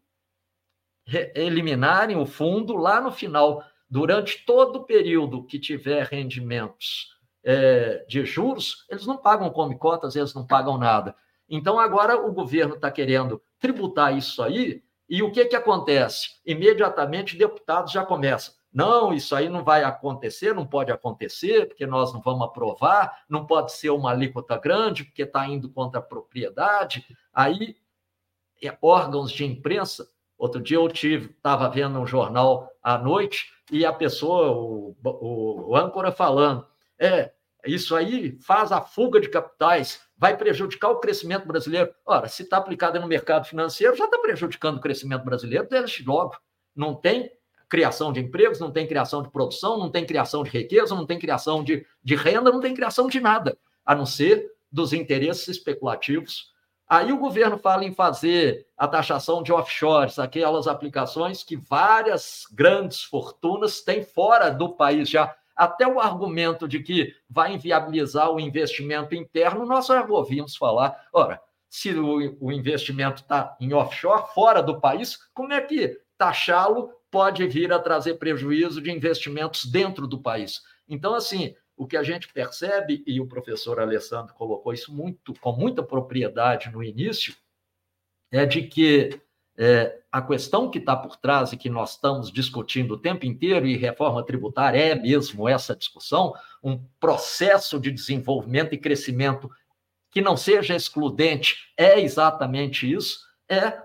eliminarem o fundo lá no final, durante todo o período que tiver rendimentos é, de juros, eles não pagam come cotas, eles não pagam nada. Então, agora o governo está querendo tributar isso aí, e o que, que acontece? Imediatamente, deputados já começam. Não, isso aí não vai acontecer, não pode acontecer, porque nós não vamos aprovar, não pode ser uma alíquota grande, porque está indo contra a propriedade. Aí, órgãos de imprensa, outro dia eu tive, estava vendo um jornal à noite, e a pessoa, o, o, o âncora falando, é, isso aí faz a fuga de capitais, vai prejudicar o crescimento brasileiro. Ora, se está aplicada no mercado financeiro, já está prejudicando o crescimento brasileiro desde logo. Não tem criação de empregos, não tem criação de produção, não tem criação de riqueza, não tem criação de, de renda, não tem criação de nada, a não ser dos interesses especulativos. Aí o governo fala em fazer a taxação de offshores, aquelas aplicações que várias grandes fortunas têm fora do país já. Até o argumento de que vai inviabilizar o investimento interno, nós já ouvimos falar. Ora, se o, o investimento está em offshore, fora do país, como é que taxá-lo pode vir a trazer prejuízo de investimentos dentro do país. Então, assim, o que a gente percebe, e o professor Alessandro colocou isso muito com muita propriedade no início, é de que é, a questão que está por trás e que nós estamos discutindo o tempo inteiro, e reforma tributária é mesmo essa discussão, um processo de desenvolvimento e crescimento que não seja excludente, é exatamente isso, é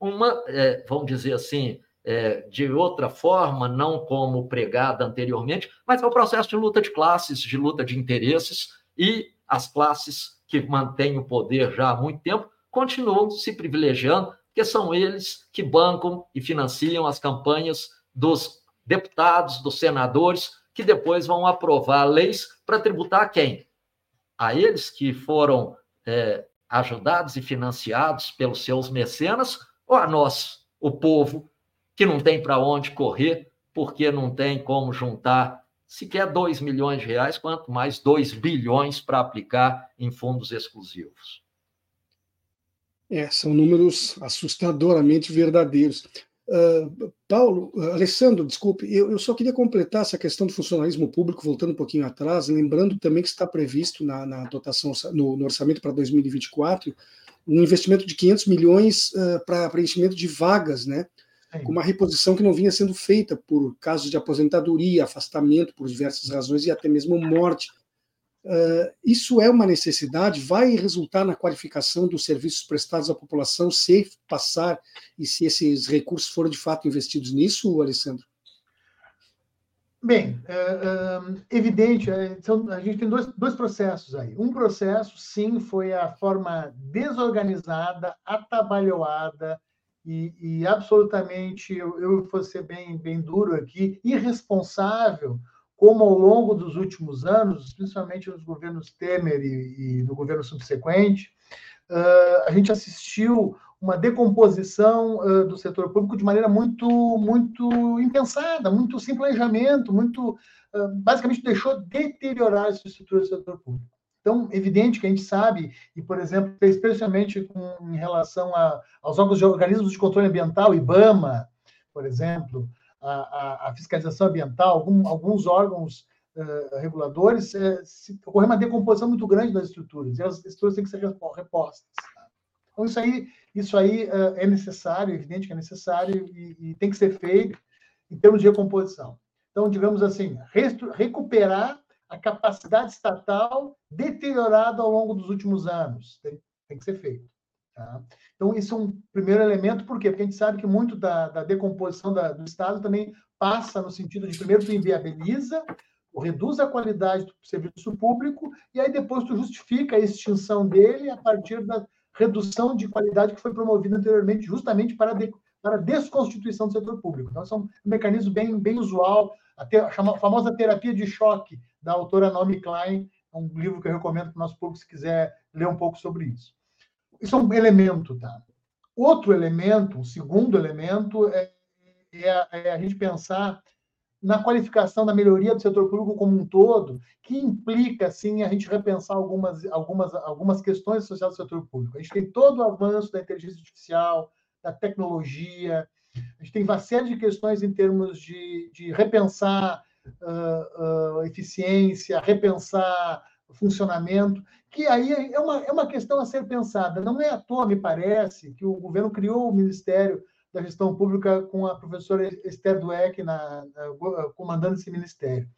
uma, é, vamos dizer assim, é, de outra forma, não como pregada anteriormente, mas é o processo de luta de classes, de luta de interesses, e as classes que mantêm o poder já há muito tempo continuam se privilegiando, porque são eles que bancam e financiam as campanhas dos deputados, dos senadores, que depois vão aprovar leis para tributar quem? A eles que foram é, ajudados e financiados pelos seus mecenas, ou a nós, o povo, que não tem para onde correr, porque não tem como juntar sequer 2 milhões de reais, quanto mais 2 bilhões para aplicar em fundos exclusivos. É, são números assustadoramente verdadeiros. Uh, Paulo, uh, Alessandro, desculpe, eu, eu, só queria completar essa questão do funcionalismo público, voltando um pouquinho atrás, lembrando também que está previsto na, na dotação, no, no orçamento para 2024, um investimento de 500 milhões uh, para preenchimento de vagas, né? Com uma reposição que não vinha sendo feita por casos de aposentadoria, afastamento por diversas razões e até mesmo morte. Uh, isso é uma necessidade? Vai resultar na qualificação dos serviços prestados à população se passar e se esses recursos forem de fato investidos nisso, Alessandro? Bem, é, é, evidente, é, a gente tem dois, dois processos aí. Um processo, sim, foi a forma desorganizada, atabalhoada, e, e absolutamente, eu, vou ser bem, bem duro aqui, irresponsável, como ao longo dos últimos anos, principalmente nos governos Temer e, e no governo subsequente, uh, a gente assistiu uma decomposição uh, do setor público de maneira muito muito impensada, muito sem planejamento, muito uh, basicamente deixou deteriorar a estrutura do setor público tão evidente que a gente sabe, e, por exemplo, especialmente com, em relação a, aos órgãos de organismos de controle ambiental, IBAMA, por exemplo, a, a, a fiscalização ambiental, algum, alguns órgãos uh, reguladores, uh, se, uma decomposição muito grande das estruturas, e as estruturas têm que ser repostas. Então, isso aí, isso aí uh, é necessário, é evidente que é necessário, e, e, tem que ser feito em termos de recomposição. Então, digamos assim, recuperar a capacidade estatal deteriorada ao longo dos últimos anos. Tem, tem que ser feito. Tá? Então, isso é um primeiro elemento, por quê? Porque a gente sabe que muito da, da decomposição da, do Estado também passa no sentido de, primeiro, tu inviabiliza, reduz a qualidade do serviço público, e aí depois tu justifica a extinção dele a partir da redução de qualidade que foi promovida anteriormente, justamente para, de, para a desconstituição do setor público. Então, isso é um mecanismo bem, bem usual, a, te, a famosa terapia de choque da autora Naomi Klein, é um livro que eu recomendo para o nosso público se quiser ler um pouco sobre isso. Isso é um elemento, tá? Outro elemento, um segundo elemento, é, é, é a gente pensar na qualificação da melhoria do setor público como um todo, que implica, sim, a gente repensar algumas, algumas, algumas questões associadas ao setor público. A gente tem todo o avanço da inteligência artificial, da tecnologia, a gente tem uma série de questões em termos de, de repensar uh, uh, eficiência, repensar funcionamento, que aí é uma, é uma questão a ser pensada. Não é à toa, me parece, que o governo criou o Ministério da Gestão Pública com a professora Esther Dweck na, na, comandando esse ministério.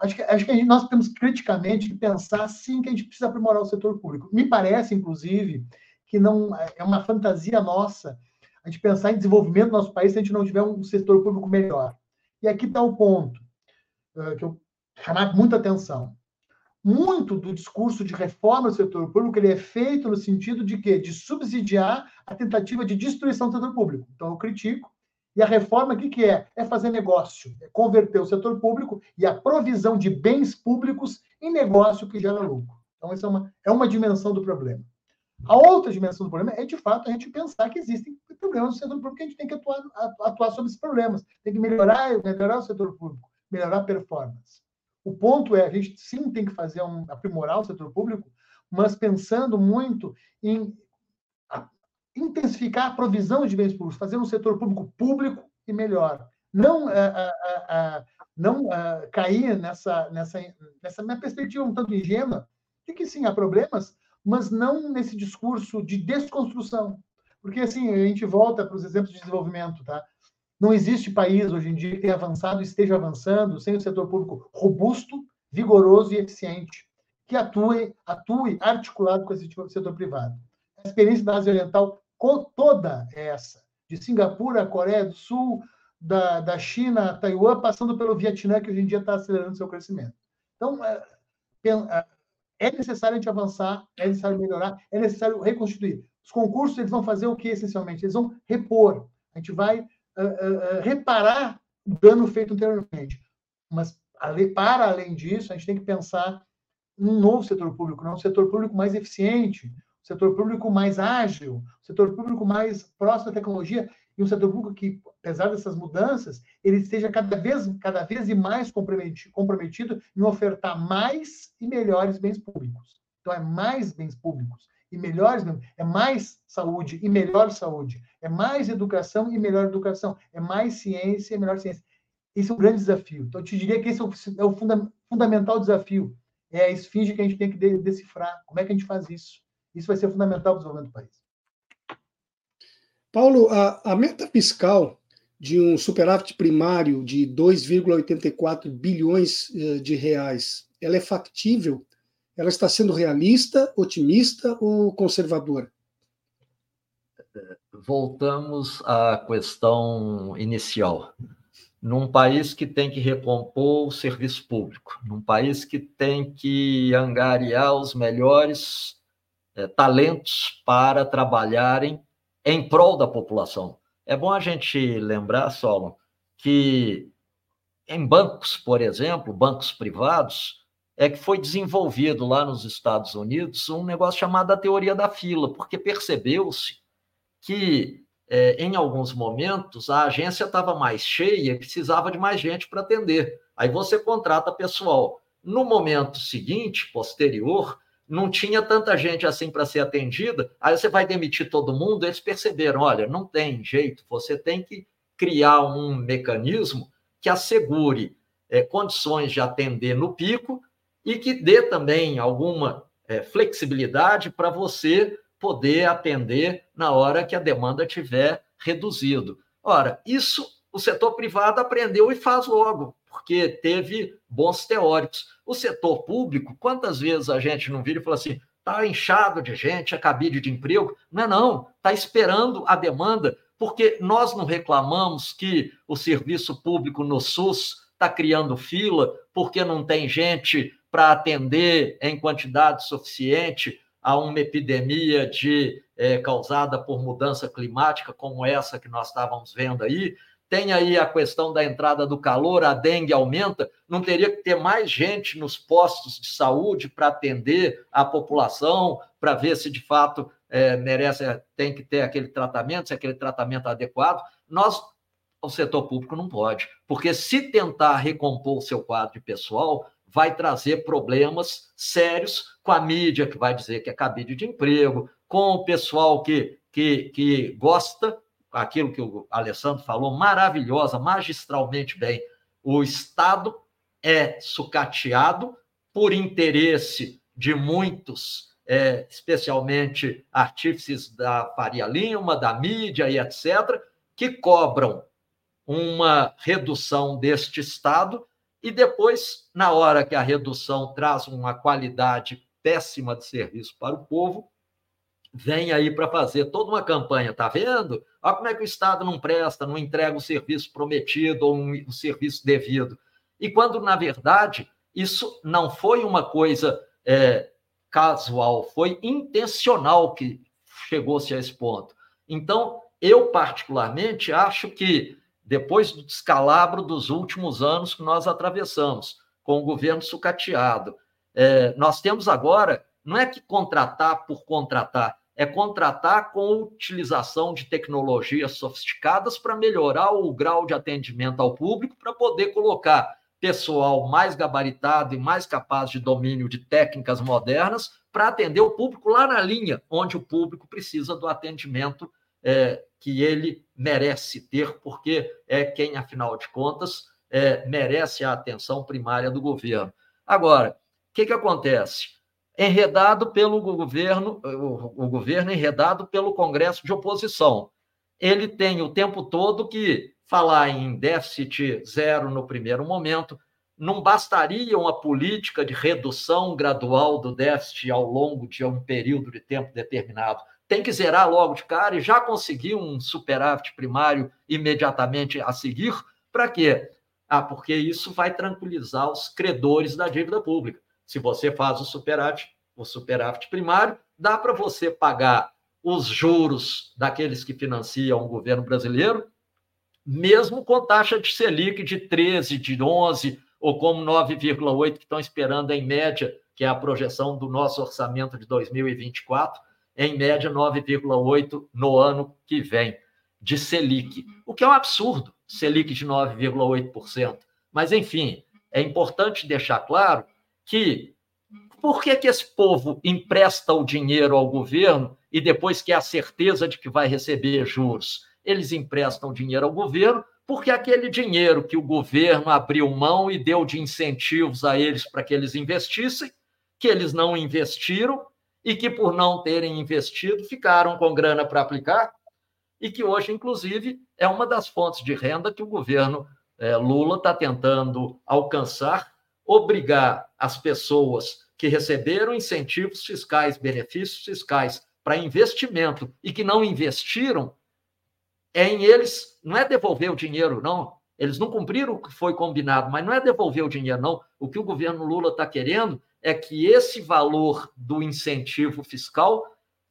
Acho que, acho que gente, nós temos criticamente que pensar, sim, que a gente precisa aprimorar o setor público. Me parece, inclusive, que não é uma fantasia nossa a gente pensar em desenvolvimento do nosso país se a gente não tiver um setor público melhor. E aqui está o ponto. Eh, que eu chamar muita atenção. muito do discurso de reforma do setor público ele é feito no sentido de quê? De subsidiar a tentativa de destruição do setor público. Então, eu critico. E a reforma, o que, que é? É fazer negócio, é converter o setor público e a provisão de bens públicos em negócio que gera lucro. Então, essa é uma, é uma dimensão do problema. A outra dimensão do problema é, de fato, a gente pensar que existem problemas no setor público a gente tem que atuar, atuar sobre esses problemas. Tem que melhorar, melhorar o setor público, melhorar a performance. O ponto é, a gente sim tem que fazer um, aprimorar o setor público, mas pensando muito em intensificar a provisão de bens públicos, fazer um setor público público e melhor. Não, a, a, a, não cair nessa, nessa, nessa minha perspectiva um tanto ingênua, de que sim, há problemas, mas não nesse discurso de desconstrução. Porque, assim, a gente volta para os exemplos de desenvolvimento, tá? Não existe país hoje em dia que tenha avançado, esteja avançando, sem o setor público robusto, vigoroso e eficiente, que atue, atue articulado com esse tipo setor privado. A experiência da Ásia Oriental toda é essa, de Singapura, Coreia do Sul, da, da China, Taiwan, passando pelo Vietnã, que hoje em dia está acelerando seu crescimento. Então, é, é, é necessário a gente avançar, é necessário melhorar, é necessário reconstituir. Os concursos eles vão fazer o que essencialmente? Eles vão repor. A gente vai uh, uh, reparar o dano feito anteriormente. Mas para além disso, a gente tem que pensar num novo setor público, não um setor público mais eficiente, um setor público mais ágil, um setor público mais próximo à tecnologia e um setor público que, apesar dessas mudanças, ele esteja cada vez, cada vez e mais comprometido, comprometido em ofertar mais e melhores bens públicos. Então, é mais bens públicos e melhores é mais saúde e melhor saúde, é mais educação e melhor educação, é mais ciência e melhor ciência. Esse é um grande desafio. Então, eu te diria que esse é o, é funda fundamental desafio. É a esfinge que a gente tem que decifrar. Como é que a gente faz isso? Isso vai ser fundamental para o desenvolvimento do país. Paulo, a, a meta fiscal de um superávit primário de 2,84 bilhões eh, de reais, ela é factível? Ela está sendo realista, otimista ou conservadora? Voltamos à questão inicial. Num país que tem que recompor o serviço público, num país que tem que angariar os melhores eh, talentos para trabalharem em prol da população. É bom a gente lembrar, Solon, que em bancos, por exemplo, bancos privados, é que foi desenvolvido lá nos Estados Unidos um negócio chamado a teoria da fila, porque percebeu-se que é, em alguns momentos a agência estava mais cheia e precisava de mais gente para atender. Aí você contrata pessoal. No momento seguinte, posterior, não tinha tanta gente assim para ser atendida, aí você vai demitir todo mundo, eles perceberam, olha, não tem jeito, você tem que criar um mecanismo que assegure é, condições de atender no pico e que dê também alguma é, flexibilidade para você poder atender na hora que a demanda tiver reduzido. Ora, isso o setor privado aprendeu e faz logo porque teve bons teóricos. O setor público, quantas vezes a gente não vira e fala assim, está inchado de gente, é cabide de emprego? Não é não, está esperando a demanda, porque nós não reclamamos que o serviço público no SUS está criando fila, porque não tem gente para atender em quantidade suficiente a uma epidemia de é, causada por mudança climática como essa que nós estávamos vendo aí tem aí a questão da entrada do calor, a dengue aumenta, não teria que ter mais gente nos postos de saúde para atender a população, para ver se de fato é, merece, tem que ter aquele tratamento, se é aquele tratamento adequado. Nós, o setor público, não pode, porque se tentar recompor o seu quadro pessoal, vai trazer problemas sérios com a mídia, que vai dizer que é cabide de emprego, com o pessoal que, que, que gosta aquilo que o Alessandro falou, maravilhosa, magistralmente bem. O Estado é sucateado por interesse de muitos, é, especialmente artífices da Faria Lima, da mídia e etc., que cobram uma redução deste Estado e depois, na hora que a redução traz uma qualidade péssima de serviço para o povo, vem aí para fazer toda uma campanha, tá vendo? Olha como é que o Estado não presta, não entrega o serviço prometido ou um, o serviço devido. E quando, na verdade, Isso não foi uma coisa é, casual, foi intencional que chegou-se a esse ponto. Então, eu particularmente acho que depois do descalabro dos últimos anos que nós atravessamos, com o governo sucateado, é, nós temos agora, não é que contratar por contratar, é contratar com utilização de tecnologias sofisticadas para melhorar o grau de atendimento ao público, para poder colocar pessoal mais gabaritado e mais capaz de domínio de técnicas modernas para atender o público lá na linha, onde o público precisa do atendimento é, que ele merece ter, porque é quem, afinal de contas, é, merece a atenção primária do governo. Agora, o que, que acontece? Enredado pelo governo, o, o governo enredado pelo Congresso de oposição. Ele tem o tempo todo que falar em déficit zero no primeiro momento, não bastaria uma política de redução gradual do déficit ao longo de um período de tempo determinado. Tem que zerar logo de cara e já conseguir um superávit primário imediatamente a seguir. Para quê? Ah, porque isso vai tranquilizar os credores da dívida pública. Se você faz o superávit, o superávit primário, dá para você pagar os juros daqueles que financiam o governo brasileiro, mesmo com taxa de Selic de 13, de 11 ou como 9,8 que estão esperando em média, que é a projeção do nosso orçamento de 2024, em média 9,8 no ano que vem de Selic, o que é um absurdo, Selic de 9,8%. Mas enfim, é importante deixar claro que por que, que esse povo empresta o dinheiro ao governo e depois quer a certeza de que vai receber juros? Eles emprestam dinheiro ao governo porque aquele dinheiro que o governo abriu mão e deu de incentivos a eles para que eles investissem, que eles não investiram e que, por não terem investido, ficaram com grana para aplicar, e que hoje, inclusive, é uma das fontes de renda que o governo é, Lula está tentando alcançar, obrigar as pessoas que receberam incentivos fiscais, benefícios fiscais para investimento e que não investiram é em eles, não é devolver o dinheiro, não. Eles não cumpriram o que foi combinado, mas não é devolver o dinheiro, não. O que o governo Lula está querendo é que esse valor do incentivo fiscal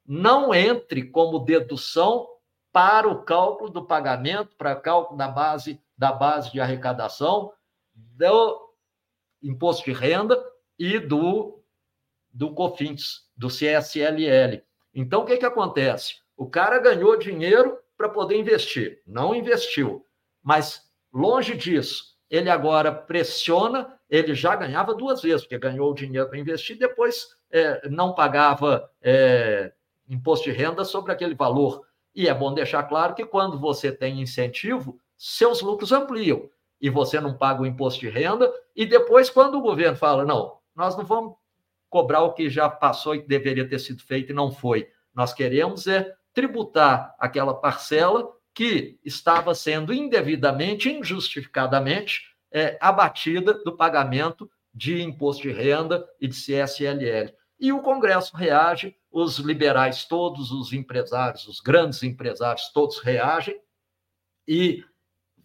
não entre como dedução para o cálculo do pagamento, para cálculo da base, da base de arrecadação do imposto de renda e do, do COFINS, do CSLL. Então, o que, que acontece? O cara ganhou dinheiro para poder investir. Não investiu. Mas, longe disso, ele agora pressiona. Ele já ganhava duas vezes, porque ganhou o dinheiro para investir, depois é, não pagava é, imposto de renda sobre aquele valor. E é bom deixar claro que quando você tem incentivo, seus lucros ampliam e você não paga o imposto de renda. E depois, quando o governo fala, não, nós não vamos cobrar o que já passou e deveria ter sido feito e não foi. Nós queremos é tributar aquela parcela que estava sendo indevidamente, injustificadamente é, abatida do pagamento de imposto de renda e de CSLL. E o Congresso reage, os liberais todos, os empresários, os grandes empresários todos reagem e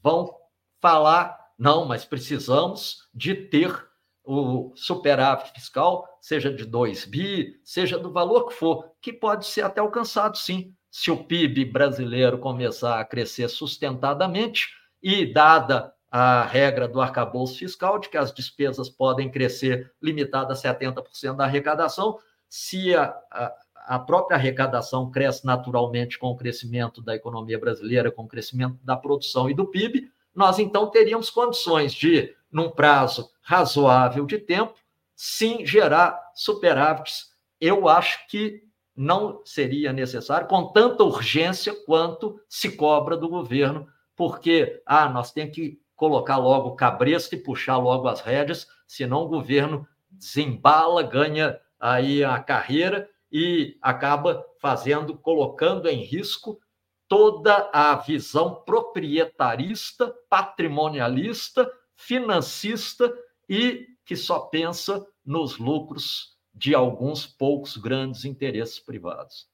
vão falar: não, mas precisamos de ter o superávit fiscal, seja de 2 bi, seja do valor que for, que pode ser até alcançado sim, se o PIB brasileiro começar a crescer sustentadamente e dada a regra do arcabouço fiscal, de que as despesas podem crescer limitadas a 70% da arrecadação, se a, a, a, própria arrecadação cresce naturalmente com o crescimento da economia brasileira, com o crescimento da produção e do PIB, nós então teríamos condições de, num prazo razoável de tempo, sim gerar superávites. Eu acho que não seria necessário com tanta urgência quanto se cobra do governo, porque ah, nós temos que colocar logo o cabresto e puxar logo as rédeas, senão o governo desembala, ganha aí a carreira e acaba fazendo, colocando em risco toda a visão proprietarista, patrimonialista, financista e que só pensa nos lucros de alguns poucos grandes interesses privados.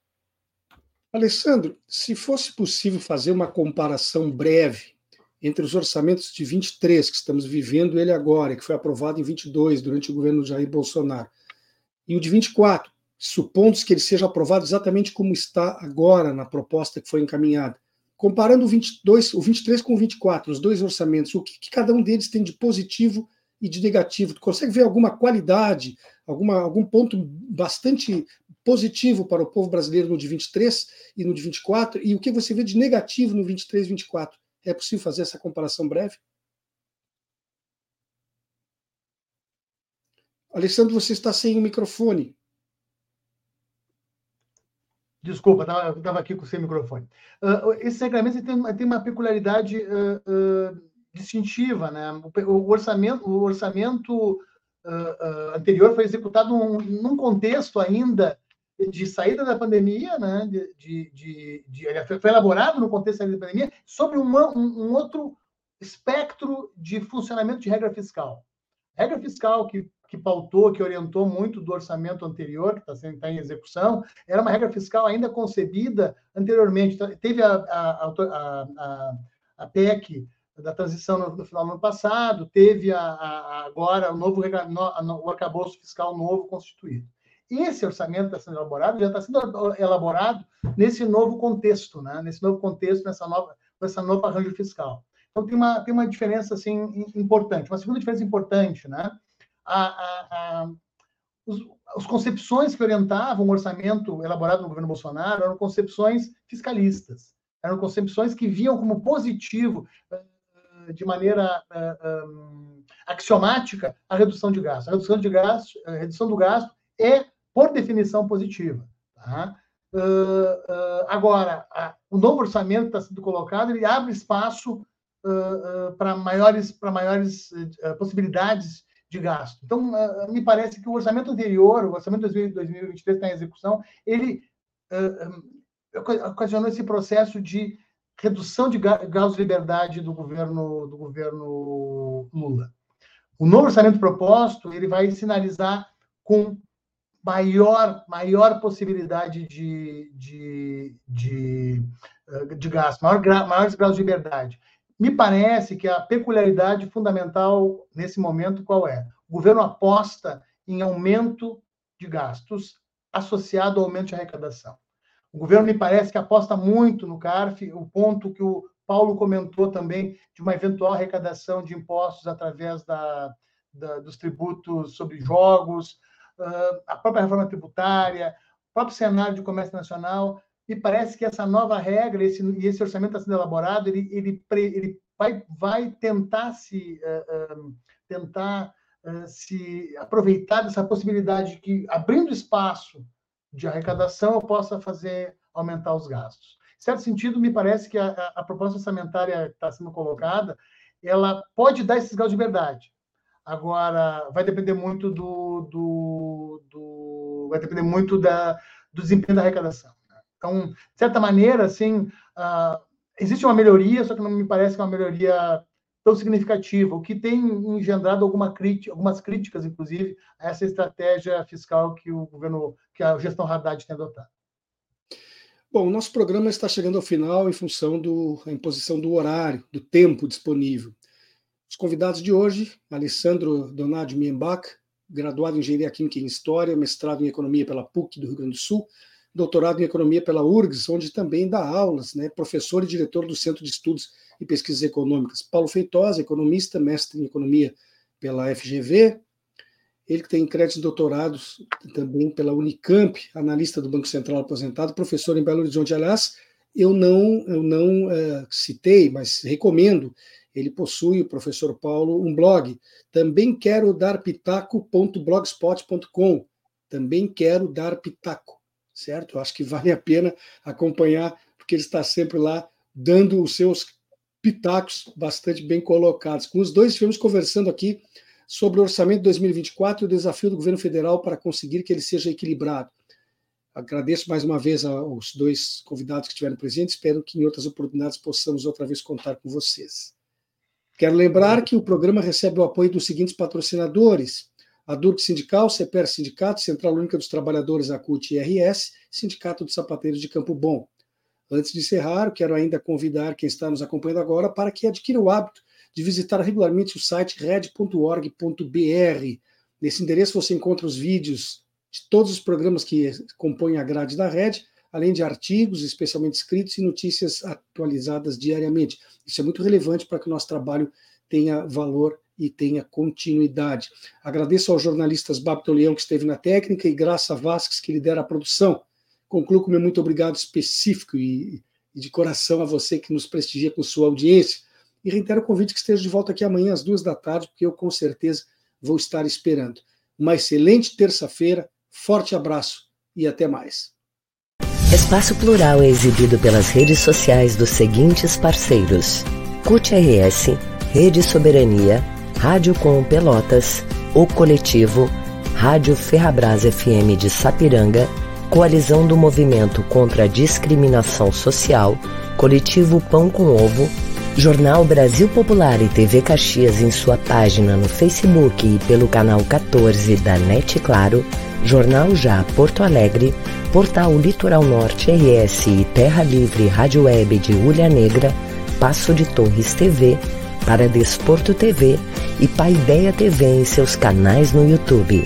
Alessandro, se fosse possível fazer uma comparação breve entre os orçamentos de 23, que estamos vivendo ele agora, que foi aprovado em 22, durante o governo Jair Bolsonaro, e o de 24, supondo que ele seja aprovado exatamente como está agora na proposta que foi encaminhada, comparando o 22, o 23 com o 24, os dois orçamentos, o que, que cada um deles tem de positivo e de negativo? Tu consegue ver alguma qualidade, alguma, algum ponto bastante positivo para o povo brasileiro no de 23 e no de 24? E o que você vê de negativo no 23 e 24? É possível fazer essa comparação breve? Alessandro, você está sem o microfone. Desculpa, estava aqui com sem microfone. Uh, esse regramento tem, tem uma peculiaridade uh, uh, distintiva. Né? O, orçamento, o orçamento anterior foi executado num, contexto ainda de saída da pandemia, né? de, de, de, de foi elaborado no contexto da saída da pandemia, sobre uma, um, um outro espectro de funcionamento de regra fiscal. Regra fiscal que que pautou, que orientou muito do orçamento anterior, que está tá em execução, era uma regra fiscal ainda concebida anteriormente. Então, teve a, a, a, a, PEC da transição no, no, final do ano passado, teve a, agora o novo o arcabouço fiscal novo constituído. Esse orçamento está sendo elaborado, já está sendo elaborado nesse novo contexto, né? nesse novo contexto, nessa nova, nessa novo arranjo fiscal. Então, tem uma, tem uma diferença assim, importante. Uma segunda diferença importante, né? a, a, a os, as concepções que orientavam o orçamento elaborado no governo Bolsonaro eram concepções fiscalistas, eram concepções que viam como positivo, eh, de maneira uh, um, axiomática, a redução de gasto. A redução de gasto, a redução do gasto é, por definição, positiva. Tá? Uh, uh, agora, a, o novo orçamento está sendo colocado, ele abre espaço para maiores, para maiores possibilidades de gasto. Então, uh, me parece que o orçamento anterior, o orçamento de 2023 está em execução, ele uh, ocasionou esse processo de redução de graus de liberdade do governo do governo Lula. O novo orçamento proposto ele vai sinalizar com maior maior possibilidade de, de, de, de gasto, maior, maiores graus de liberdade. Me parece que a peculiaridade fundamental nesse momento qual é? O governo aposta em aumento de gastos associado ao aumento de arrecadação. O governo me parece que aposta muito no CARF, o ponto que o Paulo comentou também de uma eventual arrecadação de impostos através da, da, dos tributos sobre jogos, a própria reforma tributária, o próprio cenário de comércio nacional me parece que essa nova regra esse, e esse orçamento está sendo elaborado, ele, ele, ele vai, vai tentar se uh, uh, tentar uh, se aproveitar dessa possibilidade de que, abrindo espaço de arrecadação, eu possa fazer aumentar os gastos. Em certo sentido, me parece que a, a proposta orçamentária que está sendo colocada, ela pode dar esses graus de verdade. Agora, vai depender muito do, do, do vai depender muito da, do desempenho da arrecadação. Então, de certa maneira, assim, uh, existe uma melhoria, só que não me parece que é uma melhoria tão significativa, o que tem engendrado alguma crítica, algumas críticas, inclusive, a essa estratégia fiscal que o governo, que a gestão Haddad tem adotado. Bom, o nosso programa está chegando ao final em função da imposição do horário, do tempo disponível. Os convidados de hoje, Alessandro Donadio Miembach, graduado em Engenharia Química e História, mestrado em Economia pela PUC do Rio Grande do Sul, doutorado em economia pela URGS, onde também dá aulas, né? professor e diretor do Centro de Estudos e Pesquisas Econômicas. Paulo Feitosa, economista, mestre em economia pela FGV, ele que tem créditos doutorados também pela Unicamp, analista do Banco Central aposentado, professor em Belo Horizonte. Aliás, eu não, eu não uh, citei, mas recomendo. Ele possui, o professor Paulo, um blog. Também quero dar pitaco.blogspot.com. Também quero dar pitaco certo? Eu acho que vale a pena acompanhar, porque ele está sempre lá dando os seus pitacos bastante bem colocados. Com os dois estivemos conversando aqui sobre o orçamento de 2024 e o desafio do governo federal para conseguir que ele seja equilibrado. Agradeço mais uma vez aos dois convidados que estiveram presentes, espero que em outras oportunidades possamos outra vez contar com vocês. Quero lembrar que o programa recebe o apoio dos seguintes patrocinadores: a DURC Sindical, CEPER Sindicato, Central Única dos Trabalhadores, a CUT e RS, Sindicato de Sapateiros de Campo Bom. Antes de encerrar, quero ainda convidar quem está nos acompanhando agora para que adquira o hábito de visitar regularmente o site red.org.br. Nesse endereço você encontra os vídeos de todos os programas que compõem a grade da Red, além de artigos especialmente escritos e notícias atualizadas diariamente. Isso é muito relevante para que o nosso trabalho tenha valor e tenha continuidade. Agradeço aos jornalistas Babto Leão, que esteve na técnica, e Graça Vasques, que lidera a produção. Concluo com meu muito obrigado específico e, e de coração a você que nos prestigia com sua audiência. E reitero o convite que esteja de volta aqui amanhã às duas da tarde, porque eu com certeza vou estar esperando. Uma excelente terça-feira, forte abraço e até mais. Espaço Plural é exibido pelas redes sociais dos seguintes parceiros: CUT RS, Rede Soberania, Rádio Com Pelotas, O Coletivo, Rádio Ferrabras FM de Sapiranga, Coalizão do Movimento contra a Discriminação Social, Coletivo Pão com Ovo, Jornal Brasil Popular e TV Caxias em sua página no Facebook e pelo canal 14 da NET Claro, Jornal Já Porto Alegre, Portal Litoral Norte RS e Terra Livre Rádio Web de Ulha Negra, Passo de Torres TV, para Desporto TV e Paideia TV em seus canais no YouTube.